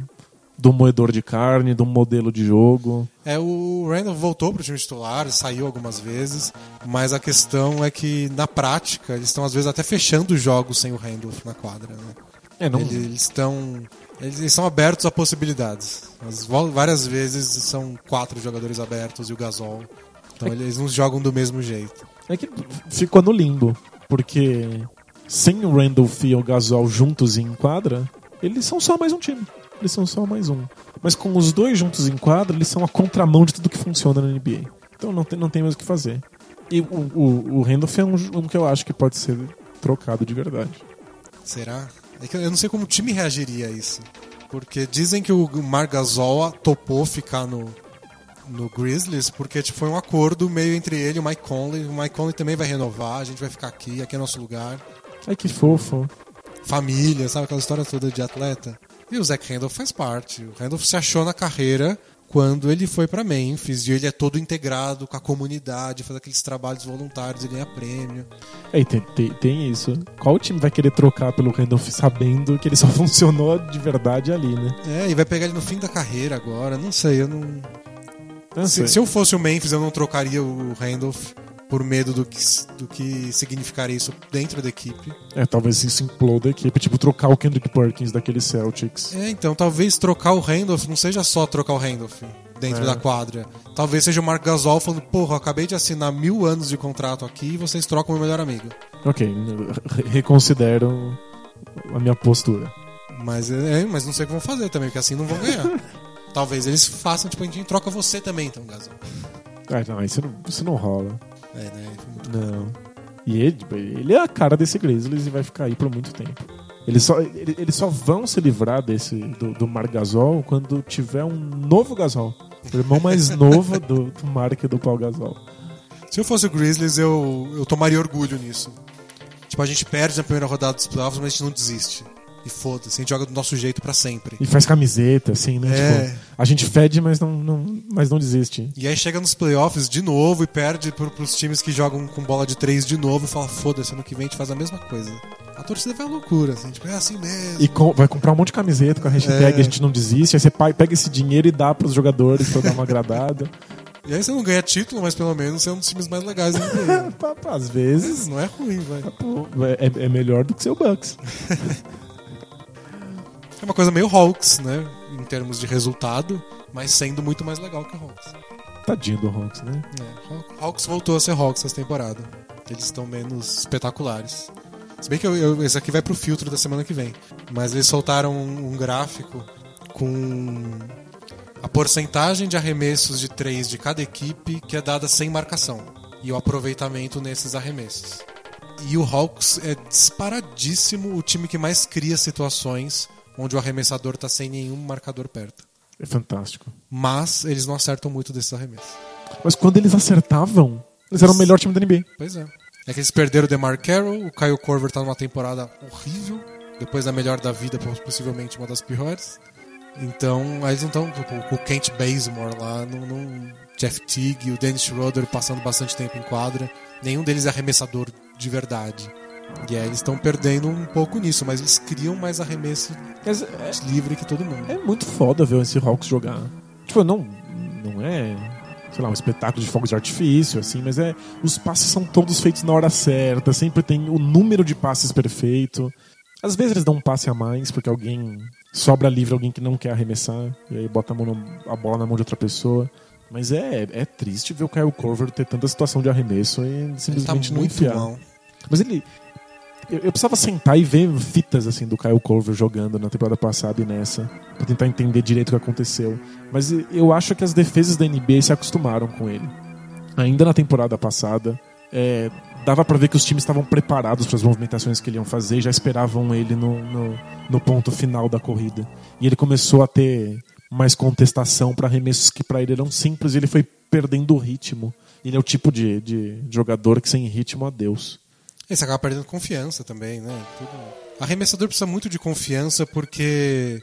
um moedor de carne, de um modelo de jogo. É, o Randall voltou para o time titular, saiu algumas vezes, mas a questão é que, na prática, eles estão às vezes até fechando os jogos sem o Randolph na quadra. Né? É, não... Eles estão. Eles estão abertos a possibilidades. As, várias vezes são quatro jogadores abertos e o Gasol. Então é... eles não jogam do mesmo jeito. É que ficou no limbo, porque sem o Randolph e o Gasol juntos em quadra, eles são só mais um time. Eles são só mais um. Mas com os dois juntos em quadra, eles são a contramão de tudo que funciona na NBA. Então não tem, não tem mais o que fazer. E o, o, o Randolph é um, um que eu acho que pode ser trocado de verdade. Será? É que eu não sei como o time reagiria a isso. Porque dizem que o Mar Gasol topou ficar no, no Grizzlies porque tipo, foi um acordo meio entre ele e o Mike Conley. O Mike Conley também vai renovar, a gente vai ficar aqui, aqui é nosso lugar. Ai, que fofo. Família, sabe aquela história toda de atleta? E o Zach Randolph faz parte. O Randolph se achou na carreira quando ele foi para Memphis e ele é todo integrado com a comunidade, faz aqueles trabalhos voluntários e ganha prêmio. É, tem, tem, tem, isso. Qual time vai querer trocar pelo Randolph sabendo que ele só funcionou de verdade ali, né? É, e vai pegar ele no fim da carreira agora. Não sei, eu não. não se, sei. se eu fosse o Memphis, eu não trocaria o Randolph por medo do que, do que significaria isso dentro da equipe. É, talvez isso imploda a equipe, tipo trocar o Kendrick Perkins daquele Celtics. É, então talvez trocar o Randolph não seja só trocar o Randolph. dentro É. da quadra. Talvez seja o Mark Gasol falando, porra, acabei de assinar mil anos de contrato aqui e vocês trocam o meu melhor amigo. Ok, re- reconsidero a minha postura. Mas, é, mas não sei o que vão fazer também, porque assim não vão ganhar. Talvez eles façam, tipo, a gente troca você também, então, Gasol. Ah, não, isso não, isso não rola. É, né? Não. E ele, tipo, ele é a cara desse Grizzlies e vai ficar aí por muito tempo. Eles só, ele- eles só vão se livrar desse do, do Mark Gasol quando tiver um novo Gasol. O irmão mais novo do, do Mark e do Paul Gasol. Se eu fosse o Grizzlies, eu, eu tomaria orgulho nisso. Tipo, a gente perde na primeira rodada dos playoffs, mas a gente não desiste. E foda-se, a gente joga do nosso jeito pra sempre. E faz camiseta, assim, né? É. Tipo, a gente fede, mas não, não, mas não desiste. E aí chega nos playoffs de novo e perde pro, pros times que jogam com bola de três de novo e fala, foda-se, ano que vem a gente faz a mesma coisa. A torcida vai à loucura, assim, tipo, é assim mesmo. E com- vai comprar um monte de camiseta com a hashtag É. a gente não desiste. Aí você pega esse dinheiro e dá pros jogadores pra dar uma agradada. E aí você não ganha título, mas pelo menos você é um dos times mais legais da NBA. Às vezes não é ruim, vai. é, é melhor do que ser o Bucks. É uma coisa meio Hawks, né? Em termos de resultado, mas sendo muito mais legal que o Hawks. Tadinho do Hawks, né? É, Haw- Hawks voltou a ser Hawks essa temporada. Eles estão menos espetaculares. Se bem que eu, eu- esse aqui vai pro filtro da semana que vem. Mas eles soltaram um, um gráfico com a porcentagem de arremessos de três de cada equipe que é dada sem marcação. E o aproveitamento nesses arremessos. E o Hawks é disparadíssimo o time que mais cria situações onde o arremessador tá sem nenhum marcador perto. É fantástico. Mas eles não acertam muito desses arremessos. Mas quando eles acertavam, eles eram o melhor time da NBA. Pois é. É que eles perderam o DeMar Carroll, o Kyle Korver tá numa temporada horrível, depois da melhor da vida, possivelmente uma das piores. Então, aí eles não estão com o Kent Bazemore lá, não, não- Jeff Teague, o Dennis Schroeder passando bastante tempo em quadra. Nenhum deles é arremessador de verdade. E aí eles estão perdendo um pouco nisso, mas eles criam mais arremesso Mas é, livre que todo mundo. é muito foda ver esse Hawks jogar. Tipo, não, não é, sei lá, um espetáculo de fogos de artifício, assim, mas é. Os passes são todos feitos na hora certa, sempre tem o número de passes perfeito. Às vezes eles dão um passe a mais, porque alguém sobra livre, alguém que não quer arremessar, e aí bota a, na- a bola na mão de outra pessoa. Mas é, é triste ver o Kyle Korver ter tanta situação de arremesso e Ele tá simplesmente não enfiar. mal. Mas ele. Eu, eu precisava sentar e ver fitas assim do Kyle Corver jogando na temporada passada e nessa, pra tentar entender direito o que aconteceu. Mas eu acho que as defesas da NBA se acostumaram com ele. Ainda na temporada passada, é, dava pra ver que os times estavam preparados para as movimentações que ele iam fazer já esperavam ele no, no, no ponto final da corrida. E ele começou a ter mais contestação para arremessos que pra ele eram simples e ele foi perdendo o ritmo. Ele é o tipo de, de jogador que sem ritmo, adeus. E você acaba perdendo confiança também, né? Tudo... Arremessador precisa muito de confiança porque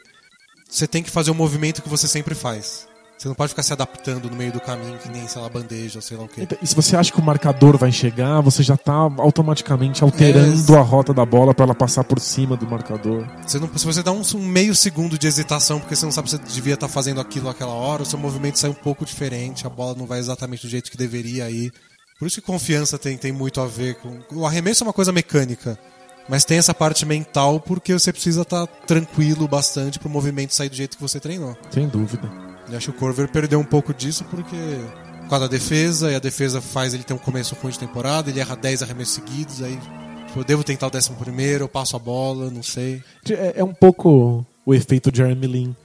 você tem que fazer o movimento que você sempre faz. Você não pode ficar se adaptando no meio do caminho, que nem, sei lá, bandeja ou sei lá o quê. Então, E se você acha que o marcador vai chegar, você já tá automaticamente alterando É. a rota da bola para ela passar por cima do marcador. Você não, se você dá um, um meio segundo de hesitação porque você não sabe se você devia estar fazendo aquilo naquela hora, o seu movimento sai um pouco diferente, a bola não vai exatamente do jeito que deveria ir. Por isso que confiança tem, tem muito a ver com. O arremesso é uma coisa mecânica, mas tem essa parte mental porque você precisa estar tranquilo bastante para o movimento sair do jeito que você treinou. Sem dúvida. Eu acho que o Corver perdeu um pouco disso porque. Por causa da defesa, e a defesa faz ele ter um começo ruim de temporada, ele erra 10 arremessos seguidos, aí tipo, eu devo tentar o décimo primeiro, eu passo a bola, não sei. É, é um pouco o efeito Jeremy Lin.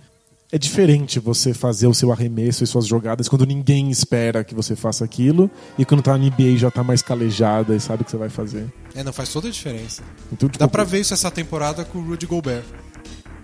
É diferente você fazer o seu arremesso e suas jogadas quando ninguém espera que você faça aquilo e quando tá na NBA e já tá mais calejada e sabe o que você vai fazer. É, não, faz toda a diferença. Então, tipo, Dá pra ver isso essa temporada com o Rudy Gobert.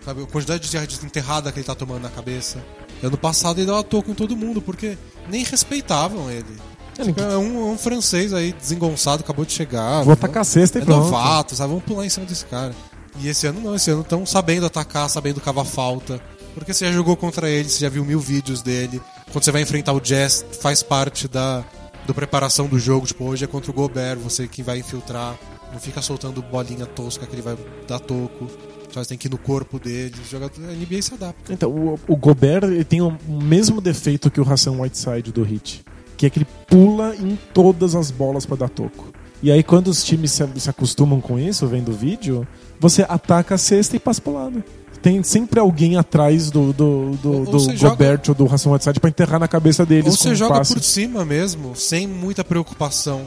Sabe, a quantidade de enterrada que ele tá tomando na cabeça. Ano passado ele dava toco em todo mundo, porque nem respeitavam ele. É, É um, um francês aí desengonçado, acabou de chegar. Vou atacar a cesta e É pronto. novato, sabe? Vamos pular em cima desse cara. E esse ano não, esse ano estão sabendo atacar, sabendo cavar falta. Porque você já jogou contra ele, você já viu mil vídeos dele. Quando você vai enfrentar o Jazz, faz parte da, da preparação do jogo. Tipo, hoje é contra o Gobert, você que vai infiltrar. Não fica soltando bolinha tosca que ele vai dar toco. Só você tem que ir no corpo dele. O jogador, a NBA se adapta. Então, o, o Gobert ele tem o mesmo defeito que o Hassan Whiteside do Heat, que é que ele pula em todas as bolas pra dar toco. E aí, quando os times se, se acostumam com isso, vendo o vídeo, você ataca a cesta e passa pro lado. Tem sempre alguém atrás do, do, do, Ou- ou do joga- Gobert ou do Hassan Whiteside pra enterrar na cabeça deles Ou você joga passe. por cima mesmo, sem muita preocupação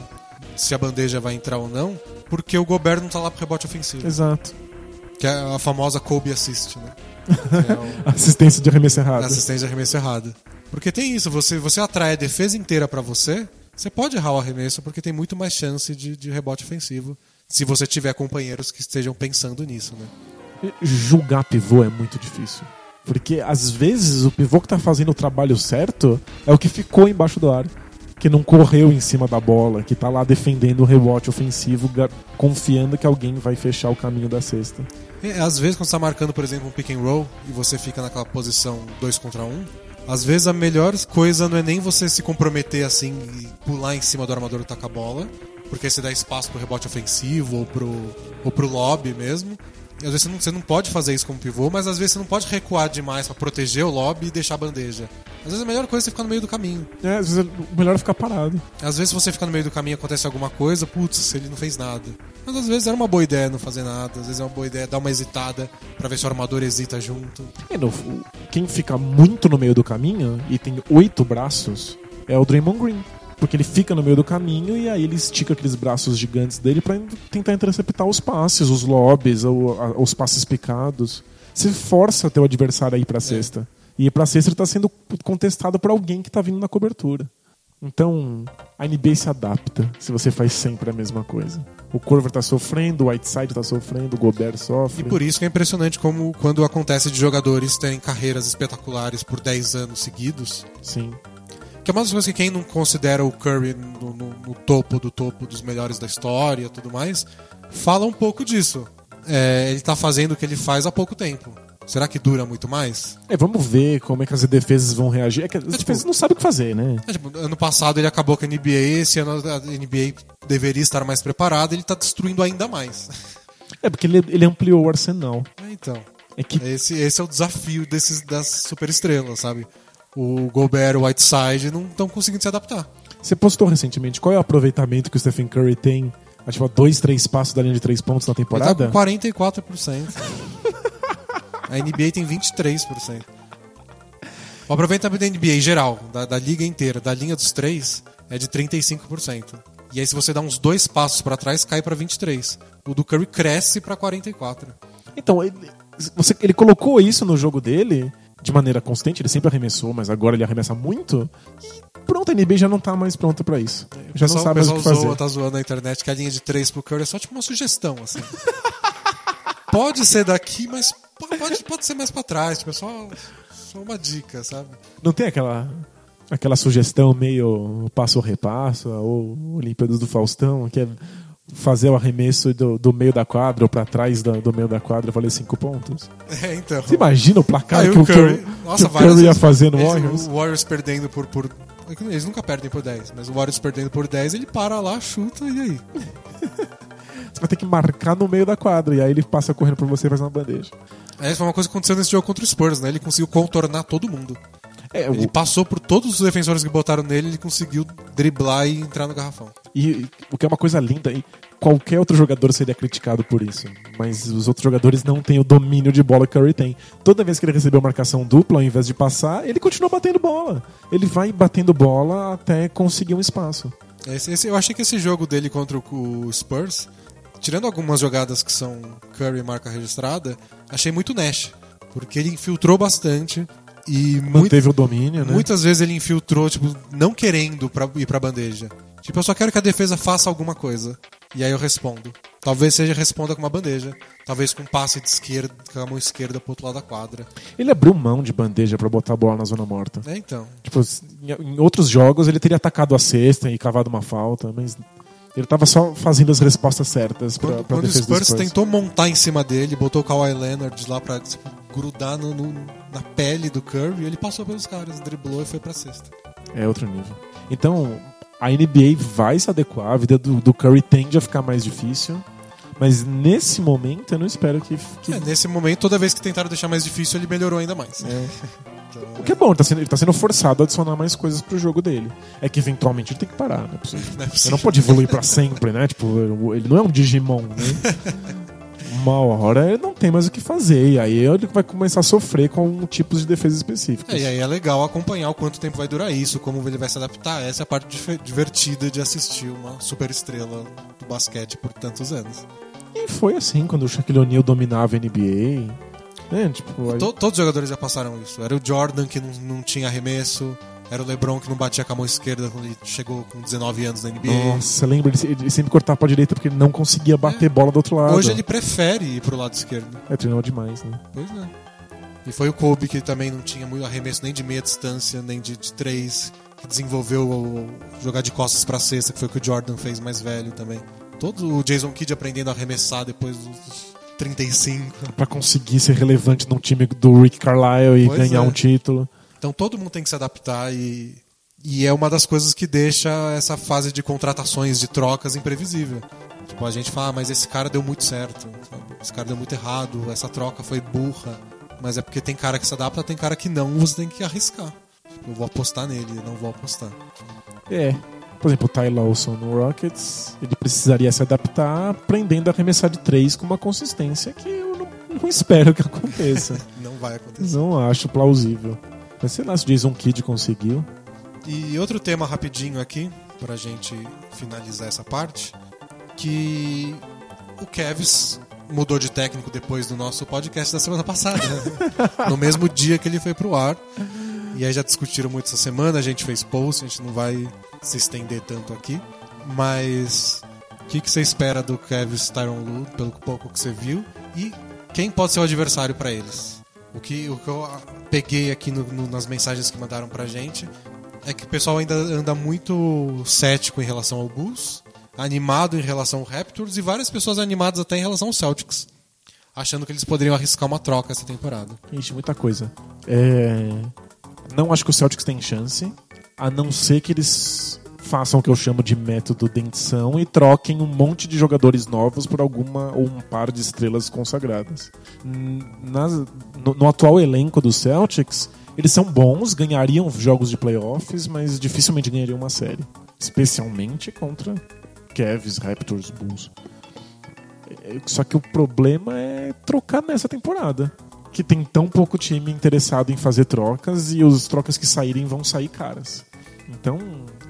se a bandeja vai entrar ou não, porque o Gobert não tá lá pro rebote ofensivo. Exato. Que é a famosa Kobe Assist, né? É o- Assistência de arremesso errado. assistência de arremesso errado. Porque tem isso, você, você atrai a defesa inteira pra você, você pode errar o arremesso porque tem muito mais chance de, de rebote ofensivo. Se você tiver companheiros que estejam pensando nisso, né? Julgar pivô é muito difícil. Porque às vezes o pivô que tá fazendo o trabalho certo é o que ficou embaixo do ar. Que não correu em cima da bola, que tá lá defendendo o rebote ofensivo, confiando que alguém vai fechar o caminho da cesta. É, às vezes, quando você tá marcando, por exemplo, um pick and roll e você fica naquela posição 2 contra 1, um, às vezes a melhor coisa não é nem você se comprometer assim e pular em cima do armador e tacar a bola, porque você dá espaço pro rebote ofensivo ou pro, ou pro lobby mesmo. Às vezes você não, você não pode fazer isso como pivô, mas às vezes você não pode recuar demais pra proteger o lobby e deixar a bandeja. Às vezes a melhor coisa é você ficar no meio do caminho. É, às vezes é melhor ficar parado. Às vezes você fica no meio do caminho e acontece alguma coisa, putz, ele não fez nada. Mas às vezes era uma boa ideia não fazer nada, às vezes é uma boa ideia dar uma hesitada pra ver se o armador hesita junto. E no- o- quem fica muito no meio do caminho e tem oito braços é o Draymond Green. Porque ele fica no meio do caminho e aí ele estica aqueles braços gigantes dele pra tentar interceptar os passes, os a- os passes picados. Você força teu adversário a ir pra cesta. E ir pra cesta ele tá sendo contestado por alguém que tá vindo na cobertura. Então, a NBA se adapta se você faz sempre a mesma coisa. O Corver tá sofrendo, o Whiteside tá sofrendo, o Gobert sofre. E por isso que é impressionante como quando acontece de jogadores terem carreiras espetaculares por 10 anos seguidos. Sim. Que é uma das coisas que quem não considera o Curry no, no- no topo do topo dos melhores da história e tudo mais, fala um pouco disso. É, ele tá fazendo o que ele faz há pouco tempo. Será que dura muito mais? É, vamos ver como é que as defesas vão reagir. É que as tipo- defesas não sabem o que fazer, né? É, tipo, ano passado ele acabou com a NBA, esse ano a NBA deveria estar mais preparada, ele tá destruindo ainda mais. É porque ele, ele ampliou o arsenal. É, então, É que esse, esse é o desafio desses, das superestrelas, sabe? O Gobert e o Whiteside não estão conseguindo se adaptar. você postou recentemente qual é o aproveitamento que o Stephen Curry tem, a, tipo, dois, três passos da linha de três pontos na Ele tá temporada? com 44%. A NBA tem 23%. O aproveitamento da NBA em geral, da, da liga inteira, da linha dos três, é de 35%. E aí se você dá uns dois passos pra trás, cai pra 23. O do Curry cresce pra 44. Então, ele, você, ele colocou isso no jogo dele de maneira constante, ele sempre arremessou, mas agora ele arremessa muito. E pronto, a NBA já não tá mais pronta pra isso. O Já não pessoal- sabe mais o que fazer. zoa, tá zoando na internet que a linha de 3 pro Curry é só tipo uma sugestão, assim. pode ser daqui, mas po- pode, pode ser mais pra trás. Tipo, é só, só uma dica, sabe? Não tem aquela aquela sugestão meio passo repasso ou Olimpíadas do Faustão, que é fazer o arremesso do, do meio da quadra ou pra trás do, do meio da quadra valer cinco pontos? É, então. Você imagina o placar Aí que o Curry, que nossa, que o Curry ia fazer no eles- Warriors? O Warriors perdendo por, por. Eles nunca perdem por 10, mas o Warriors perdendo por 10, ele para lá, chuta e aí? Você vai ter que marcar no meio da quadra e aí ele passa correndo por você e faz uma bandeja. Essa foi uma coisa que aconteceu nesse jogo contra o Spurs, né? Ele conseguiu contornar todo mundo. É, Ele o, passou por todos os defensores que botaram nele, ele conseguiu driblar e entrar no garrafão. e, o que é uma coisa linda, e qualquer outro jogador seria criticado por isso. Mas os outros jogadores não têm o domínio de bola que o Curry tem. Toda vez que ele recebeu marcação dupla, ao invés de passar, ele continua batendo bola. Ele vai batendo bola até conseguir um espaço. Esse- esse- eu achei que esse jogo dele contra o, o Spurs, tirando algumas jogadas que são Curry marca registrada, achei muito Nash. Porque ele infiltrou bastante e muito, Manteve o domínio, né? muitas vezes ele infiltrou, tipo, não querendo pra, ir pra bandeja. Tipo, eu só quero que a defesa faça alguma coisa. E aí eu respondo. Talvez seja responda com uma bandeja. Talvez com um passe de esquerda, com a mão esquerda pro outro lado da quadra. Ele abriu mão de bandeja pra botar a bola na zona morta. É, então. Tipo, em outros jogos ele teria atacado a cesta e cavado uma falta, mas ele tava só fazendo as respostas certas pra, Quando, pra quando o defesa do Spurs Spurs. tentou montar em cima dele, botou o Kawhi Leonard lá pra tipo, grudar no- no- na pele do Curry, ele passou pelos caras, driblou e foi pra cesta. É outro nível. Então, a NBA vai se adequar, a vida do, do Curry tende a ficar mais difícil. Mas nesse momento eu não espero que. que- É, nesse momento, toda vez que tentaram deixar mais difícil, ele melhorou ainda mais. Então, O que é bom, ele tá, sendo, ele tá sendo forçado a adicionar mais coisas pro jogo dele. É que eventualmente ele tem que parar, não é possível. não é Ele não pode evoluir pra sempre, né? Tipo, ele não é um Digimon, né? uma hora ele não tem mais o que fazer. E aí ele vai começar a sofrer com tipos de defesa específicos. É, e aí é legal acompanhar o quanto tempo vai durar isso, como ele vai se adaptar. Essa é a parte divertida de assistir uma super estrela do basquete por tantos anos. E foi assim quando o Shaquille O'Neal dominava a NBA. Né? Tipo, aí- To- todos os jogadores já passaram isso. Era o Jordan que não, não tinha arremesso, era o LeBron que não batia com a mão esquerda quando ele chegou com 19 anos na NBA. Nossa, lembra? Ele, se- ele sempre cortava pra direita porque ele não conseguia bater bola do outro lado. Hoje ele prefere ir pro lado esquerdo. É, treinou demais, né? Pois é. E foi o Kobe que também não tinha muito arremesso nem de meia distância, nem de, de três, que desenvolveu o, o jogar de costas pra cesta, que foi o que o Jordan fez mais velho também. Todo o Jason Kidd aprendendo a arremessar depois dos 35. Pra conseguir ser relevante num time do Rick Carlisle e Pois ganhar é. um título. Então todo mundo tem que se adaptar e, e é uma das coisas que deixa essa fase de contratações, de trocas imprevisível. Tipo, a gente fala, ah, mas esse cara deu muito certo, sabe? esse cara deu muito errado, essa troca foi burra. Mas é porque tem cara que se adapta, tem cara que não, você tem que arriscar. Tipo, Eu vou apostar nele, eu não vou apostar. É. Por exemplo, o Ty Lawson no Rockets, ele precisaria se adaptar aprendendo a arremessar de três com uma consistência que eu não, não espero que aconteça. Não vai acontecer. não acho plausível. Mas sei lá se Jason Kidd conseguiu. E outro tema rapidinho aqui, pra gente finalizar essa parte, que o Kevs mudou de técnico depois do nosso podcast da semana passada. né? no mesmo dia que ele foi pro ar. E aí já discutiram muito essa semana, a gente fez post, a gente não vai se estender tanto aqui. Mas o que, que você espera do Kevs Tyron Lu, pelo pouco que você viu? E quem pode ser o adversário pra eles? O que, o que eu peguei aqui no- no- nas mensagens que mandaram pra gente é que o pessoal ainda anda muito cético em relação ao Bulls, animado em relação ao Raptors e várias pessoas animadas até em relação ao Celtics, achando que eles poderiam arriscar uma troca essa temporada. Ixi, muita coisa. É, Não acho que o Celtics tem chance, a não ser que eles façam o que eu chamo de método denção e troquem um monte de jogadores novos por alguma ou um par de estrelas consagradas. N- nas- no, no atual elenco do Celtics, eles são bons, ganhariam jogos de playoffs, mas dificilmente ganhariam uma série. Especialmente contra Cavs, Raptors, Bulls. É, Só que o problema é trocar nessa temporada. Que tem tão pouco time interessado em fazer trocas e os trocas que saírem vão sair caras. Então,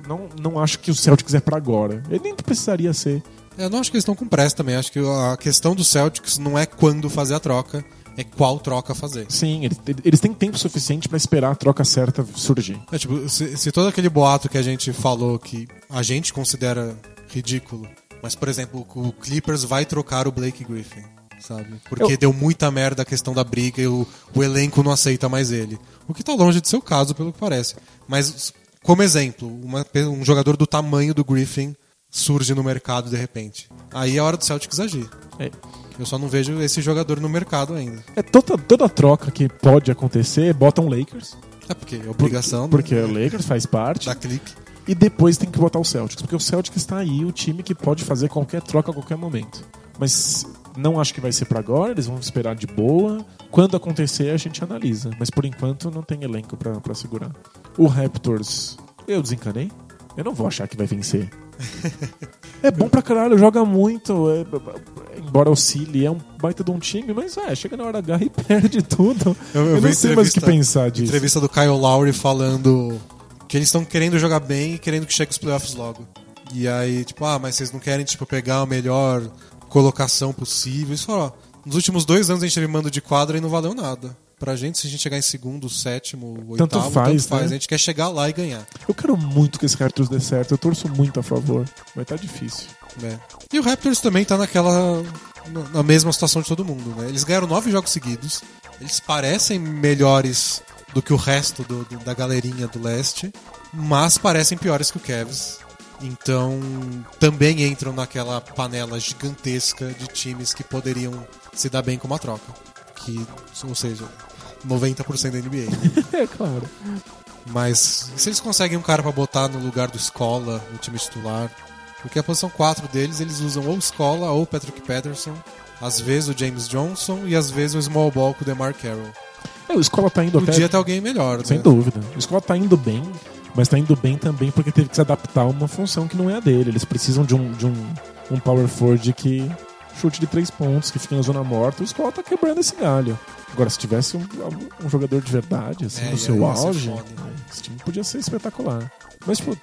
não, não acho que o Celtics é pra agora. Ele nem precisaria ser. Eu não acho que eles estão com pressa também, acho que a questão do Celtics não é quando fazer a troca, é qual troca fazer. Sim, eles, eles têm tempo suficiente pra esperar a troca certa surgir. É, tipo, se, se todo aquele boato que a gente falou que a gente considera ridículo, mas, por exemplo, o Clippers vai trocar o Blake Griffin, sabe? Porque Eu- deu muita merda a questão da briga e o, o elenco não aceita mais ele. O que tá longe de ser o caso, pelo que parece. Mas, como exemplo, uma um jogador do tamanho do Griffin surge no mercado de repente. Aí é hora do Celtics agir. É, Eu só não vejo esse jogador no mercado ainda. é toda, toda troca que pode acontecer, botam o Lakers. É porque é obrigação Porque né? o Lakers faz parte. da clique. E depois tem que botar o Celtics, porque o Celtics está aí, o time que pode fazer qualquer troca a qualquer momento. Mas não acho que vai ser pra agora, eles vão esperar de boa. Quando acontecer, a gente analisa. Mas por enquanto não tem elenco pra pra segurar. O Raptors, eu desencanei. Eu não vou achar que vai vencer. É bom pra caralho, joga muito. é- embora oscile, é um baita de um time, mas é, chega na hora H e perde tudo. Eu- eu Eu, não sei mais o que pensar disso. Entrevista do Kyle Lowry falando que eles estão querendo jogar bem e querendo que chegue os playoffs logo. E aí, tipo, ah, mas vocês não querem tipo, pegar a melhor colocação possível. Isso ó, nos últimos dois anos a gente teve mando de quadra e não valeu nada. Pra gente, se a gente chegar em segundo, sétimo, oitavo, Tanto faz, né? A gente quer chegar lá e ganhar. Eu quero muito que esse Raptors dê certo, eu torço muito a favor. Mas tá difícil. né? E o Raptors também tá naquela. na- na mesma situação de todo mundo, né? Eles ganharam nove jogos seguidos. Eles parecem melhores do que o resto do- do- da galerinha do leste, mas parecem piores que o Cavs. Então, também entram naquela panela gigantesca de times que poderiam se dar bem com uma troca. Que, ou seja, 90% da NBA. né? É, claro. Mas se eles conseguem um cara pra botar no lugar do Escola, no time titular, porque a posição 4 deles eles usam ou Escola ou Patrick Patterson, às vezes o James Johnson e às vezes o Small Ball com o DeMar Carroll. É, o Escola tá indo até. Podia ter alguém melhor, Sem né? dúvida. O Escola tá indo bem, mas tá indo bem também porque teve que se adaptar a uma função que não é a dele. Eles precisam de um, de um, um power forward que, chute de três pontos, que fica na zona morta, o Squall tá quebrando esse galho. Agora, se tivesse um, um jogador de verdade, assim, É, no seu auge, foda. esse time podia ser espetacular. Mas, tipo,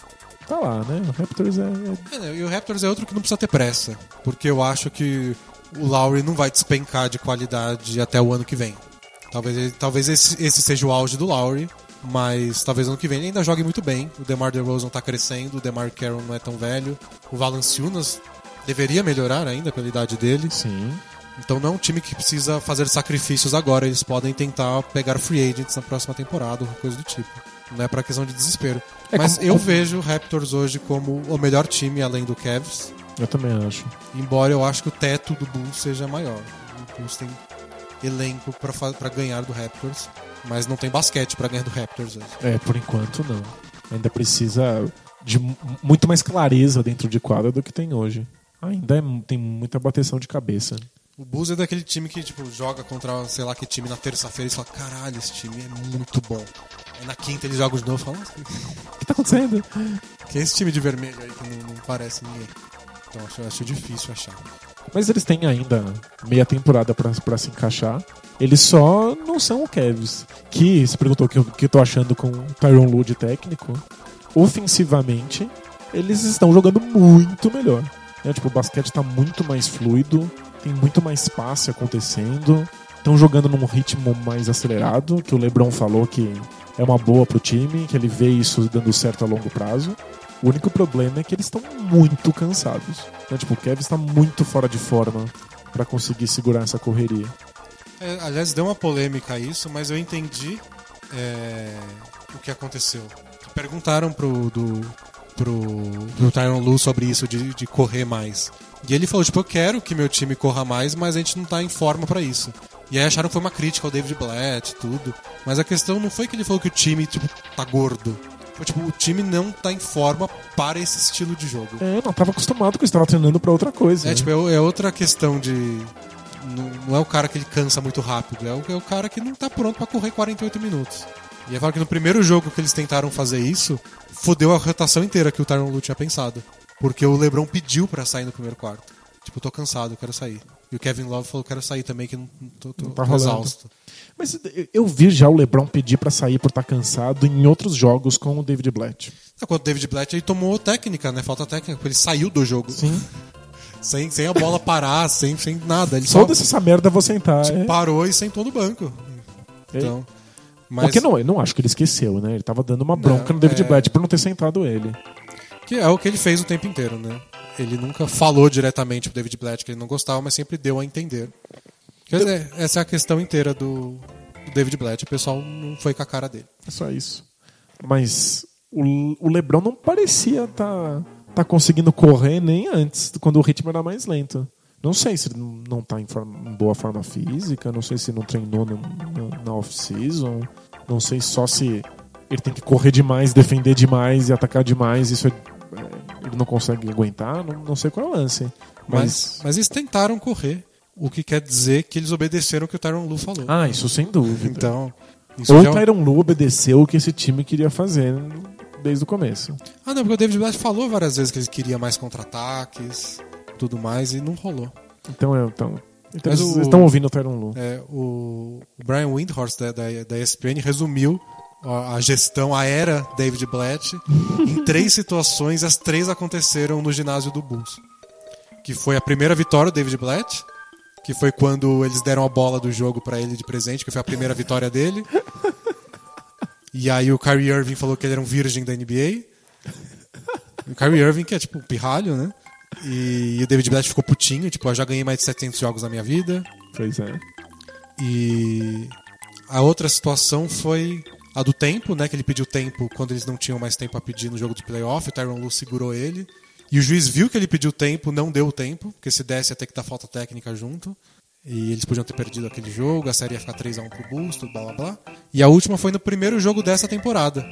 tá lá, né? O Raptors é, é É, né, E o Raptors é outro que não precisa ter pressa, porque eu acho que o Lowry não vai despencar de qualidade até o ano que vem. Talvez, talvez esse, esse seja o auge do Lowry, mas talvez ano que vem ele ainda jogue muito bem. O DeMar DeRozan tá crescendo, o DeMar Carroll não é tão velho, o Valanciunas deveria melhorar ainda pela idade dele. Sim. Então não é um time que precisa fazer sacrifícios agora, eles podem tentar pegar free agents na próxima temporada, ou coisa do tipo. Não é pra questão de desespero. É, Mas como- eu vejo o Raptors hoje como o melhor time além do Cavs, Eu também acho. embora eu acho que o teto do Bulls seja maior. O Bulls tem elenco pra ganhar do Raptors, mas não tem basquete pra ganhar do Raptors hoje. É, por enquanto não. Ainda precisa de mu- muito mais clareza dentro de quadra do que tem hoje. Ainda é- tem muita bateção de cabeça. O Bulls é daquele time que tipo joga contra sei lá que time na terça-feira e fala, caralho, esse time é muito bom. Aí na quinta eles jogam de novo e falam, "Nossa, O que tá acontecendo? que é esse time de vermelho aí que não, não parece ninguém. Então acho, acho difícil achar. Mas eles têm ainda meia temporada pra, pra se encaixar. Eles só não são o Cavs. Que se perguntou o que, que eu tô achando com o Tyron Lue de técnico. Ofensivamente, eles estão jogando muito melhor. Né? Tipo, o basquete tá muito mais fluido, tem muito mais passe acontecendo. Estão jogando num ritmo mais acelerado, que o LeBron falou que é uma boa pro time, que ele vê isso dando certo a longo prazo. O único problema é que eles estão muito cansados. né? Tipo, o Kevin está muito fora de forma pra conseguir segurar essa correria. É, aliás, deu uma polêmica isso, mas eu entendi é, o que aconteceu. Perguntaram pro, do, pro, pro Tyron Lu sobre isso de, de correr mais. E ele falou, tipo, eu quero que meu time corra mais, mas a gente não tá em forma pra isso. E aí acharam que foi uma crítica ao David Blatt e tudo. Mas a questão não foi que ele falou que o time, tipo, tá gordo. Foi, tipo, o time não tá em forma para esse estilo de jogo. É, não tava acostumado com isso, tava treinando pra outra coisa. É, né? tipo, é, é outra questão de. Não, não é o cara que ele cansa muito rápido, é o, é o cara que não tá pronto pra correr 48 minutos. E eu falo que no primeiro jogo que eles tentaram fazer isso, fodeu a rotação inteira que o Tyron Lu tinha pensado. Porque o LeBron pediu pra sair no primeiro quarto. Tipo, tô cansado, quero sair. E o Kevin Love falou, quero sair também, que não, tô, tô, Não tá tô exausto. Mas eu- vi já o LeBron pedir pra sair por estar cansado em outros jogos com o David Blatt. Enquanto o David Blatt ele tomou técnica, né? Falta técnica, porque ele saiu do jogo. Sim. Sem, sem a bola parar, sem, sem nada. Ele só Foda-se essa merda, vou sentar. É. parou e sentou no banco. Então. Mas, Porque não, eu não acho que ele esqueceu, né? Ele tava dando uma bronca Não, no David é- Blatt por não ter sentado ele. Que é o que ele fez o tempo inteiro, né? Ele nunca falou diretamente pro David Blatt que ele não gostava, mas sempre deu a entender. Quer dizer, essa é a questão inteira do, do David Blatt. O pessoal não foi com a cara dele. É só isso. Mas o, o LeBron não parecia tá, tá conseguindo correr nem antes, quando o ritmo era mais lento. Não sei se ele não- não tá em, forma- em boa forma física, não sei se não treinou no- na, na off-season, não sei só se ele tem que correr demais, defender demais e atacar demais, isso é- é, ele não consegue aguentar, não, não sei qual é o lance. Mas, Mas, mas eles tentaram correr, o que quer dizer que eles obedeceram o que o Tyron Lu falou. ah, isso sem dúvida. Então, isso Ou o Tyron Lu obedeceu o que esse time queria fazer desde o começo. Ah, não, porque o David Blatt falou várias vezes que ele queria mais contra-ataques, tudo mais, e não rolou. Então, é, então, então eles o- estão ouvindo o Tyron Lu. É, o Brian Windhorst da, da, da ESPN resumiu a, a gestão, a era David Blatt em três situações. As três aconteceram no ginásio do Bulls. Que foi a primeira vitória do David Blatt, que foi quando eles deram a bola do jogo pra ele de presente, que foi a primeira vitória dele. E aí o Kyrie Irving falou que ele era um virgem da NBA. O Kyrie Irving, que é tipo um pirralho, né? E, o David Blatt ficou putinho, tipo, eu já ganhei mais de 700 jogos na minha vida. Pois é. E a outra situação foi a do tempo, né? Que ele pediu tempo quando eles não tinham mais tempo a pedir no jogo de playoff. O Tyron Lu segurou ele. E o juiz viu que ele pediu tempo, não deu o tempo, porque se desse ia ter que dar falta técnica junto. E eles podiam ter perdido aquele jogo, a série ia ficar 3x1 pro Bulls, tudo blá blá blá. E a última foi no primeiro jogo dessa temporada,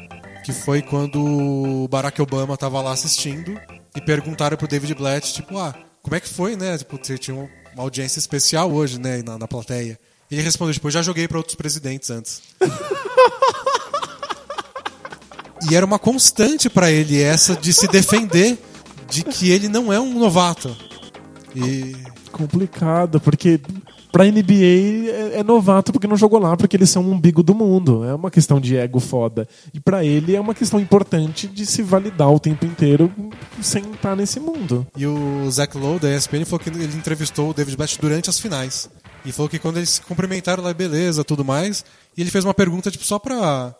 que foi quando o Barack Obama tava lá assistindo e perguntaram pro David Blatt, tipo, ah, como é que foi, né? Tipo, você tinha uma audiência especial hoje, né, na, na plateia. Ele respondeu, tipo, eu já joguei pra outros presidentes antes. e era uma constante pra ele essa de se defender de que ele não é um novato. E complicado, porque pra NBA é, é novato porque não jogou lá, porque eles são o umbigo do mundo. É uma questão de ego foda. E pra ele é uma questão importante de se validar o tempo inteiro sem estar nesse mundo. E o Zach Lowe, da ESPN, falou que ele entrevistou o David Blatt durante as finais. E falou que quando eles se cumprimentaram lá, beleza, tudo mais. E ele fez uma pergunta, tipo, só pra,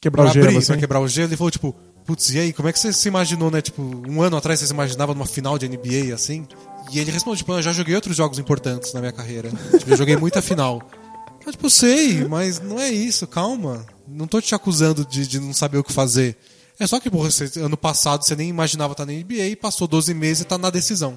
Quebrar pra o gelo, abrir, assim. pra quebrar o gelo. Ele falou, tipo, putz, e aí, como é que você se imaginou, né? Tipo, um ano atrás você se imaginava numa final de NBA, assim? E ele respondeu, tipo, eu já joguei outros jogos importantes na minha carreira. tipo, eu joguei muita final. Eu, tipo, sei, mas não é isso, calma. Não tô te acusando de, de não saber o que fazer. É só que, porra, você- ano passado você nem imaginava estar na NBA e passou 12 meses e tá na decisão.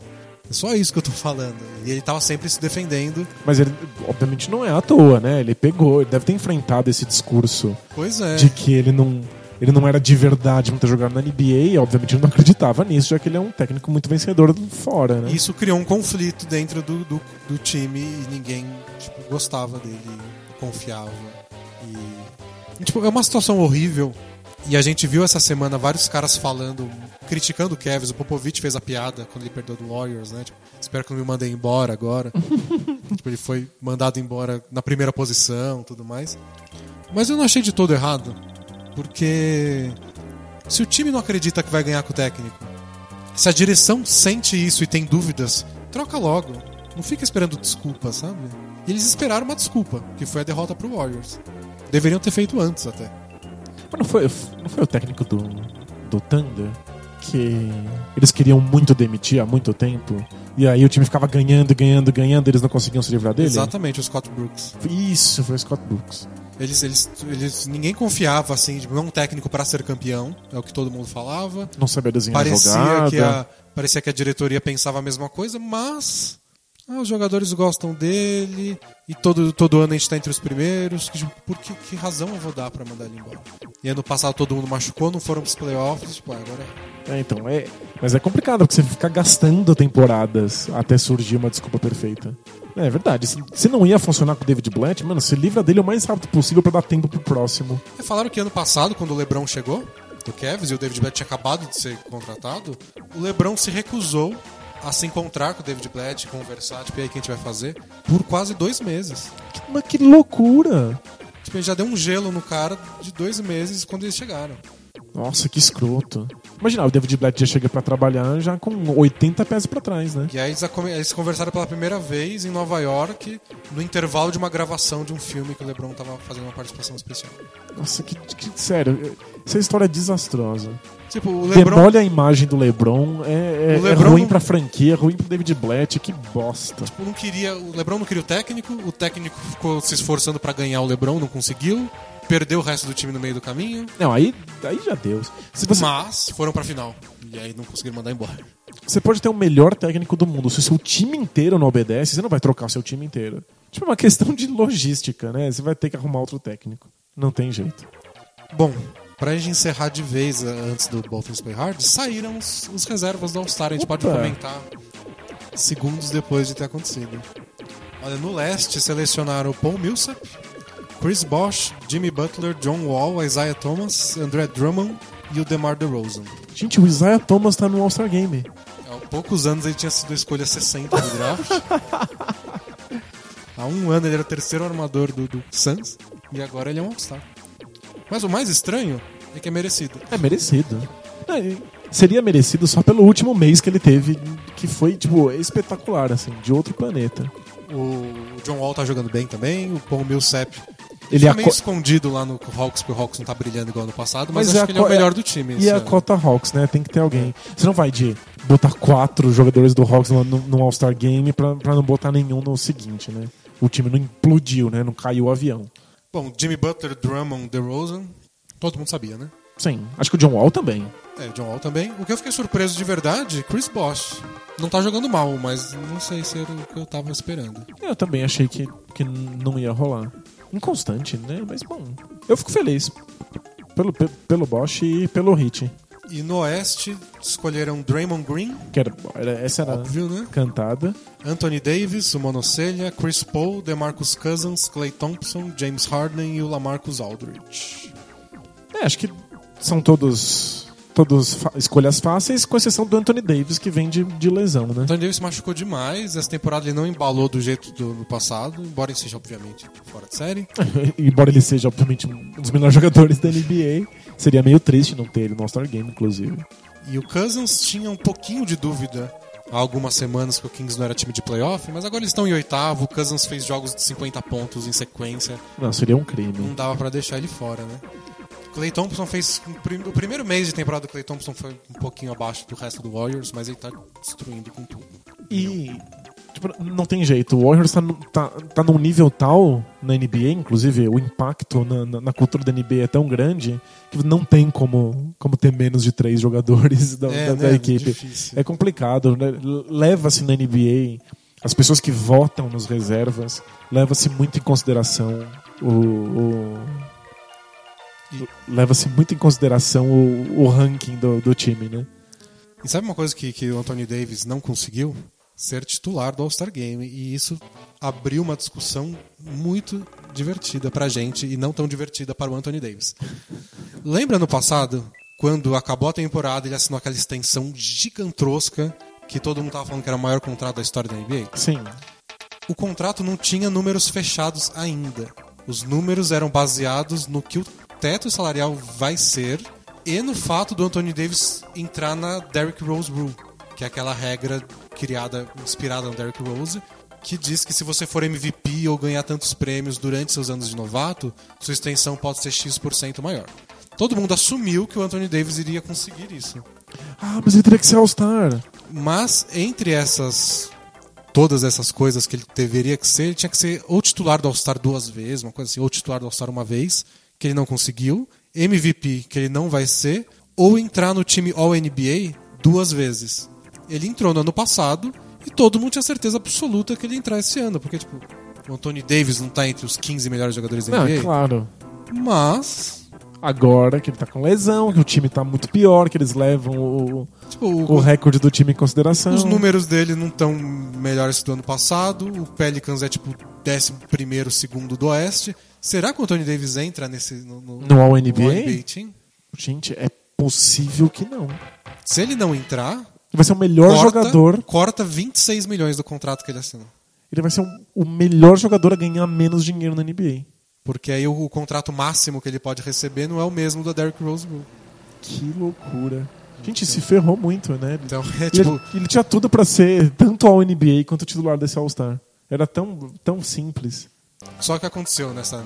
É só isso que eu tô falando. E ele tava sempre se defendendo. Mas ele, obviamente, não é à toa, né? Ele pegou, ele deve ter enfrentado esse discurso Pois é. de que ele não, ele não era de verdade não ter jogado na NBA e, obviamente, ele não acreditava nisso, já que ele é um técnico muito vencedor fora, né? Isso criou um conflito dentro do, do, do time e ninguém tipo, gostava dele, confiava. E, tipo, é uma situação horrível. E a gente viu essa semana vários caras falando, criticando o Kevin. O Popovich fez a piada quando ele perdeu do Warriors, né? Tipo, espero que não me mandem embora agora. tipo, ele foi mandado embora na primeira posição tudo mais. Mas eu não achei de todo errado. Porque se o time não acredita que vai ganhar com o técnico, se a direção sente isso e tem dúvidas, troca logo. Não fica esperando desculpa, sabe? E eles esperaram uma desculpa, que foi a derrota pro Warriors. Deveriam ter feito antes até. Mas não foi, não foi o técnico do, do Thunder que eles queriam muito demitir há muito tempo e aí o time ficava ganhando, ganhando, ganhando e eles não conseguiam se livrar dele? Exatamente, o Scott Brooks. Isso, foi o Scott Brooks. Eles, eles, eles, ninguém confiava assim, de um técnico para ser campeão, é o que todo mundo falava. Não sabia desenhar Parecia jogada. que, a, parecia que a diretoria pensava a mesma coisa, mas ah, os jogadores gostam dele e todo, todo ano a gente tá entre os primeiros. Que, tipo, por que, que razão eu vou dar pra mandar ele embora? E ano passado todo mundo machucou, não foram pros playoffs, tipo, agora É, então, é. Mas é complicado, porque você fica gastando temporadas até surgir uma desculpa perfeita. É verdade. Se, não ia funcionar com o David Blatt, mano, se livra dele o mais rápido possível pra dar tempo pro próximo. É, Falaram que ano passado, quando o LeBron chegou, do Cavs, e o David Blatt tinha acabado de ser contratado, o LeBron se recusou a se encontrar com o David Blatt, conversar, tipo, e aí, que a gente vai fazer? Por quase dois meses. Mas que loucura! Tipo, já deu um gelo no cara de dois meses quando eles chegaram. Nossa, que escroto. Imagina, o David Blatt já chega pra trabalhar já com 80 pés pra trás, né? E aí eles conversaram pela primeira vez em Nova York, no intervalo de uma gravação de um filme que o LeBron tava fazendo uma participação especial. Nossa, que, que- sério, essa história é desastrosa. Tipo, o LeBron Demole a imagem do LeBron, é, é- é LeBron ruim não- pra franquia, é ruim pro David Blatt, que bosta. tipo, não queria, o LeBron não queria o técnico, o técnico ficou se esforçando pra ganhar o LeBron, não conseguiu, perdeu o resto do time no meio do caminho, Não, aí, aí já deu. Se você, mas foram pra final. E aí não conseguiram mandar embora. você pode ter o melhor técnico do mundo, se o seu time inteiro não obedece, você não vai trocar o seu time inteiro. Tipo, é uma questão de logística, né? Você vai ter que arrumar outro técnico. Não tem jeito. Bom, pra gente encerrar de vez eh, antes do Baltimore Play Hard, saíram os, os reservas do All-Star. A gente pode Opa. comentar segundos depois de ter acontecido. Olha, no leste selecionaram o Paul Millsap, Chris Bosh, Jimmy Butler, John Wall, Isaiah Thomas, André Drummond e o DeMar DeRozan. Gente, o Isaiah Thomas tá no All-Star Game. Há poucos anos ele tinha sido a escolha 60 do draft. Há um ano ele era o terceiro armador do, do Suns e agora ele é um All-Star. Mas o mais estranho é que é merecido. É merecido. É, seria merecido só pelo último mês que ele teve, que foi, tipo, espetacular, assim, de outro planeta. O John Wall tá jogando bem também, o Paul Millsap Ele ele é tá a meio co- escondido lá no Hawks, porque o Hawks não tá brilhando igual no passado, mas, Mas é acho a que ele é o co- melhor do time. E esse a cota Hawks, né? Tem que ter alguém. Você não vai de botar quatro jogadores do Hawks no All-Star Game pra, pra não botar nenhum no seguinte, né? O time não implodiu, né? Não caiu o avião. Bom, Jimmy Butler, Drummond, DeRozan, todo mundo sabia, né? Sim. Acho que o John Wall também. É, o John Wall também. O que eu fiquei surpreso de verdade, Chris Bosh. Não tá jogando mal, mas não sei se era o que eu tava esperando. Eu também achei que, que não ia rolar. Inconstante, né? Mas bom. Eu fico feliz. Pelo, pe- pelo Bosch e pelo Hit. E no Oeste escolheram Draymond Green, Que era, era- essa era óbvio, né? cantada. Anthony Davis, o Monocelha, Chris Paul, DeMarcus Cousins, Clay Thompson, James Harden e o Lamarcus Aldridge. É, acho que são todos todos escolhas fáceis, com exceção do Anthony Davis, que vem de, de lesão, né? Anthony Davis machucou demais. Essa temporada ele não embalou do jeito do, do passado, embora ele seja, obviamente, fora de série. Embora ele seja, obviamente, um dos melhores jogadores da NBA, seria meio triste não ter ele no All-Star Game, inclusive. E o Cousins tinha um pouquinho de dúvida há algumas semanas que o Kings não era time de playoff, mas agora eles estão em oitavo. O Cousins fez jogos de 50 pontos em sequência. Não, seria um crime. Não dava pra deixar ele fora, né? Clay Thompson fez. O primeiro mês de temporada do Clay Thompson foi um pouquinho abaixo do resto do Warriors, mas ele tá destruindo com tudo. E tipo, não tem jeito. O Warriors tá, tá, tá num nível tal na NBA, inclusive o impacto na, na- na cultura da NBA é tão grande que não tem como, como ter menos de três jogadores da, É, da- da né? equipe. Difícil. É complicado. né? Leva-se na NBA as pessoas que votam nos reservas, leva-se muito em consideração o. o- Leva-se muito em consideração o, o ranking do, do time, né? E sabe uma coisa que, que o Anthony Davis não conseguiu? Ser titular do All-Star Game. E isso abriu uma discussão muito divertida pra gente e não tão divertida para o Anthony Davis. Lembra no passado, quando acabou a temporada, ele assinou aquela extensão gigantesca que todo mundo tava falando que era o maior contrato da história da NBA? Sim. o contrato não tinha números fechados ainda. Os números eram baseados no que o teto salarial vai ser e no fato do Anthony Davis entrar na Derrick Rose Rule, que é aquela regra criada, inspirada no Derrick Rose, que diz que se você for MVP ou ganhar tantos prêmios durante seus anos de novato, sua extensão pode ser X% maior. Todo mundo assumiu que o Anthony Davis iria conseguir isso. Ah, mas ele teria que ser All-Star. Mas entre essas todas essas coisas que ele deveria que ser, ele tinha que ser ou titular do All-Star duas vezes, uma coisa assim, ou titular do All-Star uma vez, que ele não conseguiu, MVP, que ele não vai ser, ou entrar no time All-NBA duas vezes. Ele entrou no ano passado e todo mundo tinha certeza absoluta que ele ia entrar esse ano, porque tipo, o Anthony Davis não tá entre os 15 melhores jogadores da Não, NBA, é claro. mas Agora que ele tá com lesão, que o time tá muito pior, que eles levam o, tipo, o recorde do time em consideração. Os números dele não estão melhores do ano passado. O Pelicans é tipo 11 segundo do Oeste. Será que o Anthony Davis entra nesse no, no, No All no? All-NBA Team? Gente, é possível que não. Ele Se ele não entrar, vai ser o melhor corta, jogador. corta 26 milhões do contrato que ele assinou. Ele vai ser um- o melhor jogador a ganhar menos dinheiro na NBA. Porque aí o, o contrato máximo que ele pode receber não é o mesmo da Derrick Rose. Que loucura. Gente, se ferrou muito, né? Então é Ele, tipo. ele tinha tudo pra ser tanto All NBA quanto titular desse All-Star. Era tão, tão simples. Só que aconteceu nessa,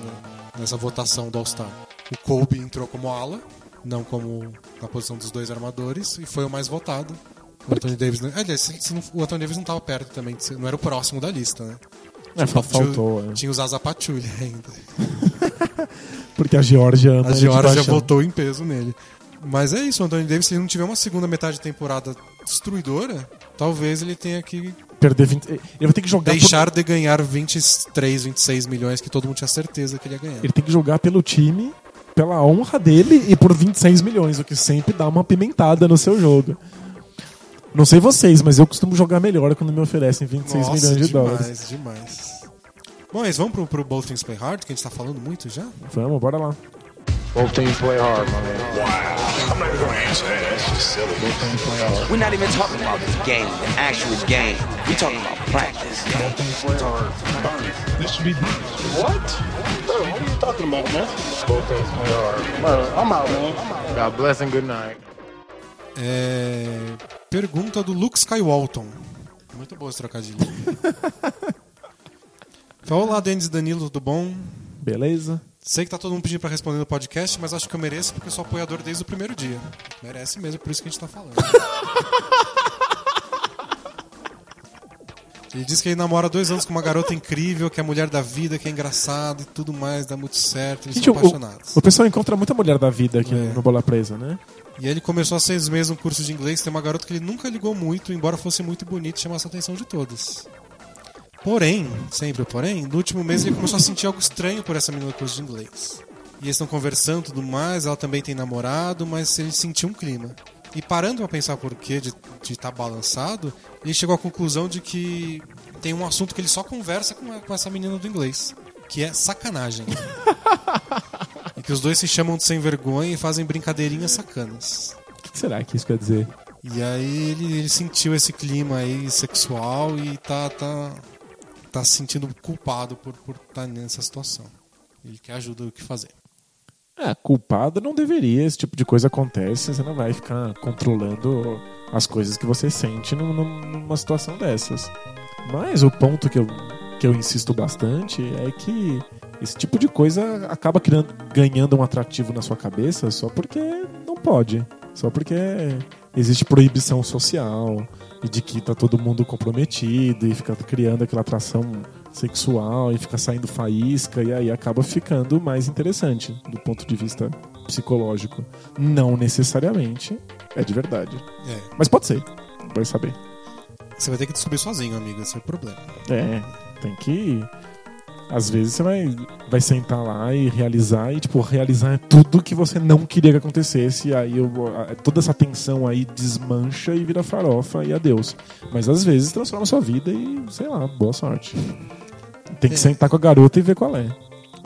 nessa votação do All-Star. O Kobe entrou como ala, não como na posição dos dois armadores, e foi o mais votado. O Anthony Davis. Aliás, o Anthony Davis não estava perto também, não era o próximo da lista, né? É, Tinha- faltou. é. Tinha os Asa Patrulha ainda. Porque a Georgia A Georgia votou em peso nele. Mas é isso, o Anthony Davis, se ele não tiver uma segunda metade de temporada destruidora, talvez ele tenha que Perder 20... Ele vai ter que jogar por- deixar de ganhar 23, 26 milhões que todo mundo tinha certeza que ele ia ganhar. Ele tem que jogar pelo time, pela honra dele e por 26 milhões, o que sempre dá uma pimentada no seu jogo. Não sei vocês, mas eu costumo jogar melhor quando me oferecem 26 Nossa, milhões de demais, dólares. demais. Bom, mas vamos pro, pro Both Things Play Hard, que a gente tá falando muito já? Vamos, bora lá. Both teams play hard, my man. I'm not even gonna answer that. That's just silly. Both teams play hard. We're not even talking about the game, the actual game. We're talking about practice. Both teams play hard. This should be what? Bro, what are you talking about, man? Both teams play hard. Bro, I'm out, man. God bless and good night. É... Pergunta do Luke Skywalton. Muito boa esse trocadilho. Então, Olá, Denis Danilo, tudo bom? Beleza? Sei que tá todo mundo pedindo pra responder no podcast, mas acho que eu mereço porque eu sou apoiador desde o primeiro dia. Merece mesmo, por isso que a gente tá falando. Ele diz que ele namora há dois anos com uma garota incrível, que é a mulher da vida, que é engraçada e tudo mais, dá muito certo, eles Gente, são o, apaixonados. o pessoal encontra muita mulher da vida aqui É. no Bola Presa, né? E aí ele começou há seis meses um curso de inglês, tem uma garota que ele nunca ligou muito, embora fosse muito bonita e chamasse a atenção de todas. Porém, sempre porém, no último mês ele começou a sentir algo estranho por essa menina do curso de inglês. E eles estão conversando e tudo mais, ela também tem namorado, mas ele sentiu um clima. E parando pra pensar por quê de estar balançado, ele chegou à conclusão de que tem um assunto que ele só conversa com, com essa menina do inglês, que é sacanagem. e que os dois se chamam de sem vergonha e fazem brincadeirinhas sacanas. que será que isso quer dizer? E aí ele, ele sentiu esse clima aí sexual e tá, tá, tá se sentindo culpado por estar por tá nessa situação. Ele quer ajuda o que fazer. É, culpado não deveria, esse tipo de coisa acontece, você não vai ficar controlando as coisas que você sente num- num- numa situação dessas. Mas o ponto que eu, que eu insisto bastante é que esse tipo de coisa acaba criando, ganhando um atrativo na sua cabeça só porque não pode. Só porque existe proibição social e de que tá todo mundo comprometido e fica criando aquela atração sexual e fica saindo faísca e aí acaba ficando mais interessante do ponto de vista psicológico. Não necessariamente é de verdade. É, Mas pode ser. Vai saber. você vai ter que descobrir sozinho, amigo, esse é o problema. É, tem que. Às vezes você vai, vai sentar lá e realizar, e tipo, realizar tudo que você não queria que acontecesse, e aí eu- a- toda essa tensão aí desmancha e vira farofa e adeus. Mas às vezes transforma sua vida e, sei lá, boa sorte. Tem que É. sentar com a garota e ver qual é.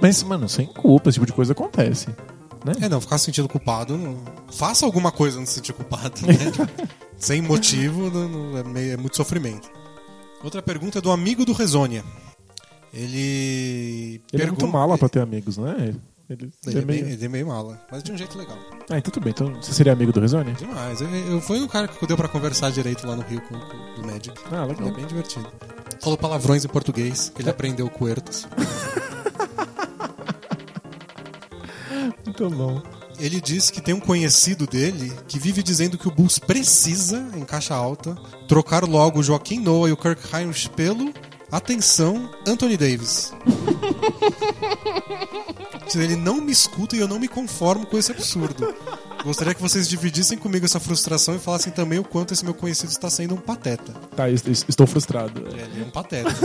Mas, mano, sem culpa, esse tipo de coisa acontece. Né? É, não, ficar se sentindo culpado, não- faça alguma coisa não se sentir culpado, né? Sem motivo, não- não- é, meio- é muito sofrimento. Outra pergunta é do amigo do Resônia. Ele. Ele é muito pergunta- mala pra ter amigos, não é? Ele, Ele, ele é é meio, ele é meio mala, mas de um jeito legal. Ah, então tudo bem. Então você seria amigo do Rezone? Demais. Eu, eu fui um cara que deu pra conversar direito lá no Rio com, com o Magic. Ah, Ele legal. é bem divertido. Falou palavrões em português, que ele aprendeu com Ertos. Muito bom. Ele diz que tem um conhecido dele que vive dizendo que o Bulls precisa, em caixa alta, trocar logo o Joaquim Noah e o Kirk Heinrich pelo, atenção, Anthony Davis. Ele não me escuta e eu não me conformo com esse absurdo. Gostaria que vocês dividissem comigo essa frustração e falassem também o quanto esse meu conhecido está sendo um pateta. Tá, es- es- estou frustrado. Ele é um pateta.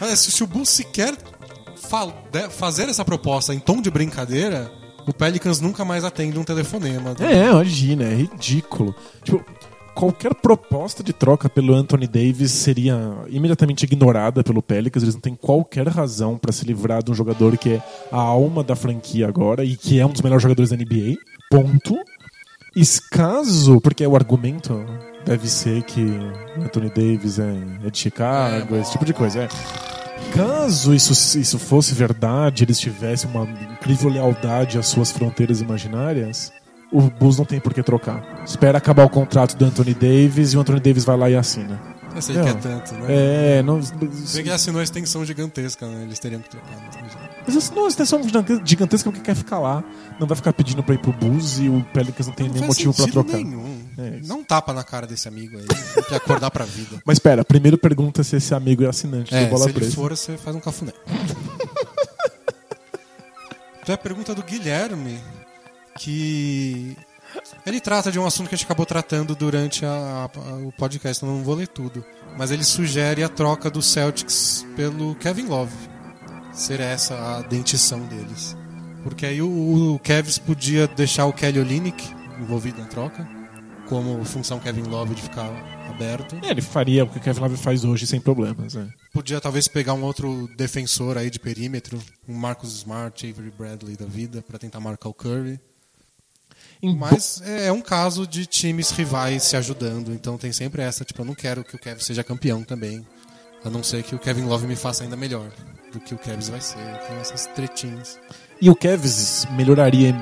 Olha, se, o Bulls sequer fazer essa proposta em tom de brincadeira, o Pelicans nunca mais atende um telefonema. É, imagina, é ridículo. Tipo, qualquer proposta de troca pelo Anthony Davis seria imediatamente ignorada pelo Pelicans. Eles não têm qualquer razão pra se livrar de um jogador que é a alma da franquia agora e que é um dos melhores jogadores da NBA. Ponto. E caso, porque o argumento deve ser que Anthony Davis é, é de Chicago, esse tipo de coisa. É. Caso isso, isso fosse verdade, eles tivessem uma incrível lealdade às suas fronteiras imaginárias, o Bulls não tem por que trocar. Espera acabar o contrato do Anthony Davis e o Anthony Davis vai lá e assina. Eu sei que Não. é tanto, né? É, não. Que ele assinou a extensão gigantesca, né? Eles teriam que trocar. Não jeito. Mas isso não é uma extensão gigantesca porque quer ficar lá. Não vai ficar pedindo pra ir pro Bulls e o Pelicans não tem Não nenhum motivo pra trocar. nenhum. É um tapa na cara desse amigo aí. Tem que acordar pra vida. Mas espera, primeiro pergunta se esse amigo é assinante É, do Bola se ele Presa. for, você faz um cafuné. então é a pergunta do Guilherme, que ele trata de um assunto que a gente acabou tratando durante a- a- o podcast, não vou ler tudo. Mas ele sugere a troca do Celtics pelo Kevin Love. Ser essa a dentição deles. Porque aí o, o Cavs podia deixar o Kelly Olynyk envolvido na troca, como função Kevin Love de ficar aberto. É, ele faria o que o Kevin Love faz hoje sem problemas. É. Podia talvez pegar um outro defensor aí de perímetro, um Marcus Smart, Avery Bradley da vida, pra tentar marcar o Curry. Mas é é um caso de times rivais se ajudando, então tem sempre essa, tipo, eu não quero que o Kevin seja campeão também, a não ser que o Kevin Love me faça ainda melhor do que o Kevs vai ser, tem essas tretinhas. E o Kevs melhoraria.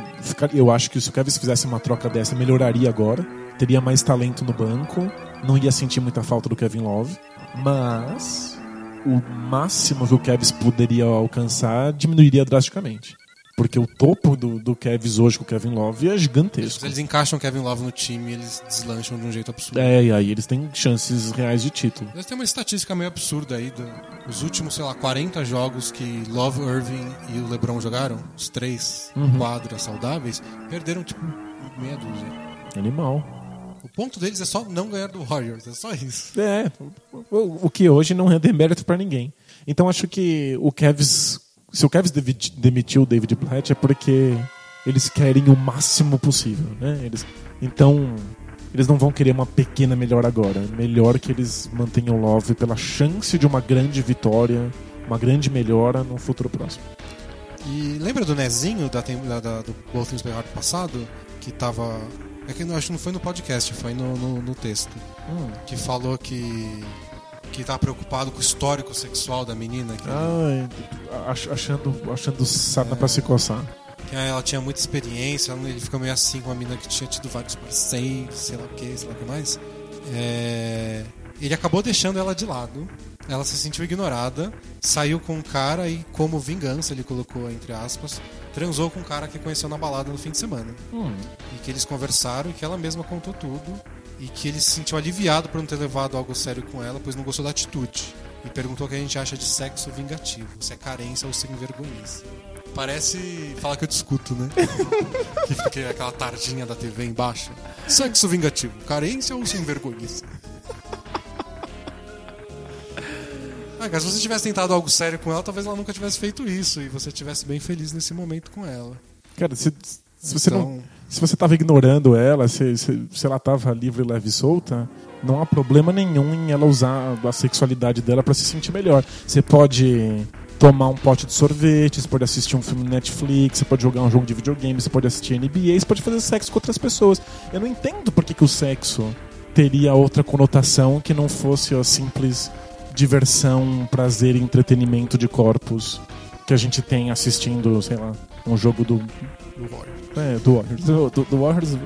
Eu acho que se o Kevs fizesse uma troca dessa, melhoraria agora. Teria mais talento no banco. Não ia sentir muita falta do Kevin Love. Mas o máximo que o Kevs poderia alcançar diminuiria drasticamente. Porque o topo do, do Kevs hoje com o Kevin Love é gigantesco. Eles encaixam o Kevin Love no time, eles deslancham de um jeito absurdo. É, e aí eles têm chances reais de título. Eles têm uma estatística meio absurda aí dos últimos, sei lá, 40 jogos que Love, Irving e o LeBron jogaram, os três Uhum. quadras saudáveis, perderam tipo meia dúzia. Animal. O ponto deles é só não ganhar do Warriors, é só isso. É, o, o que hoje não é demérito pra ninguém. Então acho que o Kevs. Se o devi- demitiu o David Blatt é porque eles querem o máximo possível, né? Eles, então, eles não vão querer uma pequena melhora agora. Melhor que eles mantenham o Love pela chance de uma grande vitória, uma grande melhora no futuro próximo. E lembra do Nezinho da, da- do Both Things Hard passado? que tava. É que não, acho que não foi no podcast, foi no, no, no texto. Hum. Que falou que. Que tá preocupado com o histórico sexual da menina. Que, achando, achando sarna pra se coçar. que ela tinha muita experiência, ele fica meio assim com uma menina que tinha tido vários parceiros, sei lá o que, sei lá o que mais. É, Ele acabou deixando ela de lado. Ela se sentiu ignorada, saiu com um cara e, como vingança, ele colocou entre aspas, transou com um cara que conheceu na balada no fim de semana. Hum. E que eles conversaram e que ela mesma contou tudo. E que ele se sentiu aliviado por não ter levado algo sério com ela, pois não gostou da atitude. E perguntou o que a gente acha de sexo vingativo, se é carência ou sem vergonhice. Parece falar que eu discuto, né? que fica aquela tardinha da TV embaixo. Sexo vingativo, carência ou sem vergonhice? Ah, cara, se você tivesse tentado algo sério com ela, talvez ela nunca tivesse feito isso e você estivesse bem feliz nesse momento com ela. Cara, se, se você não. Se você tava ignorando ela, se, se, se ela tava livre, leve e solta, não há problema nenhum em ela usar a sexualidade dela pra se sentir melhor. Você pode tomar um pote de sorvete, você pode assistir um filme no Netflix, você pode jogar um jogo de videogame, você pode assistir NBA, você pode fazer sexo com outras pessoas. Eu não entendo por que, que o sexo teria outra conotação que não fosse a simples diversão, prazer e entretenimento de corpos que a gente tem assistindo, sei lá, um jogo do No É, do Warriors. Do, do, do Warriors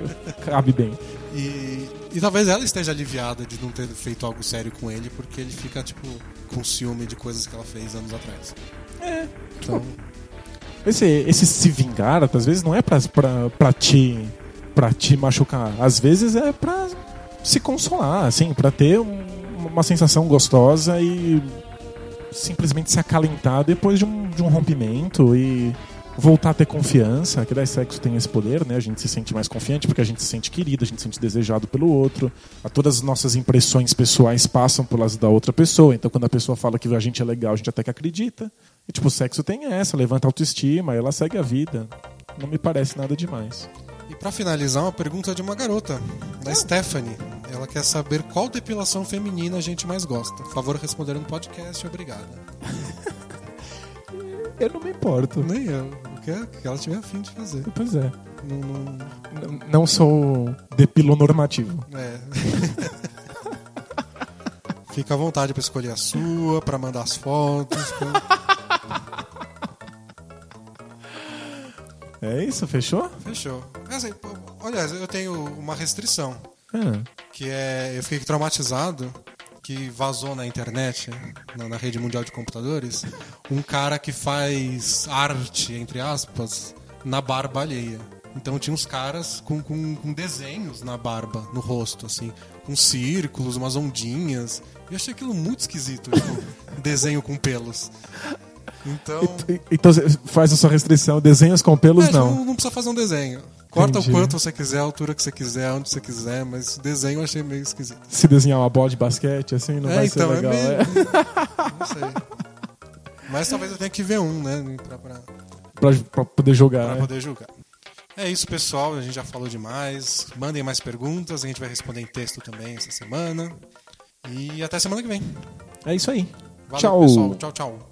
cabe bem. E, e talvez ela esteja aliviada de não ter feito algo sério com ele, porque ele fica, tipo, com ciúme de coisas que ela fez anos atrás. É. Então, Esse, esse se vingar, às vezes, não é pra, pra, pra, te, pra te machucar. Às vezes é pra se consolar, assim, pra ter um- uma sensação gostosa e simplesmente se acalentar depois de um, de um rompimento e voltar a ter confiança, que daí sexo tem esse poder, né? A gente se sente mais confiante porque a gente se sente querido, a gente se sente desejado pelo outro. A todas as nossas impressões pessoais passam pelas da outra pessoa. Então, quando a pessoa fala que a gente é legal, a gente até que acredita. E tipo, o sexo tem essa, levanta a autoestima, ela segue a vida. Não me parece nada demais. e pra finalizar, uma pergunta de uma garota, da Stephanie. Ela quer saber qual depilação feminina a gente mais gosta. Por favor, responder no podcast, obrigada. Eu não me importo. Nem eu, que, o que ela tiver afim de fazer. Pois é. Não, não- Não sou depilonormativo. é. Fica à vontade pra escolher a sua, pra mandar as fotos. pra- É isso? Fechou? Fechou. Mas, assim, aliás, eu tenho uma restrição. Ah, que é eu fiquei traumatizado que vazou na internet, na, na rede mundial de computadores, um cara que faz arte, entre aspas, na barba alheia. Então tinha uns caras com, com, com desenhos na barba, no rosto, assim, com círculos, umas ondinhas. Eu achei aquilo muito esquisito, tipo, desenho com pelos. Então. Então você faz a sua restrição, desenhos com pelos é, não. não. não precisa fazer um desenho. Corta Entendi. o quanto você quiser, a altura que você quiser, onde você quiser, mas desenho eu achei meio esquisito. Se desenhar uma bola de basquete, assim, não é, vai então, ser legal. é meio. é. Não sei. Mas talvez eu tenha que ver um, né? Pra, pra, Pra, pra poder jogar. pra né? poder julgar. É isso, pessoal. A gente já falou demais. Mandem mais perguntas. A gente vai responder em texto também essa semana. E até semana que vem. É isso aí. Valeu, Tchau. pessoal. Tchau, tchau.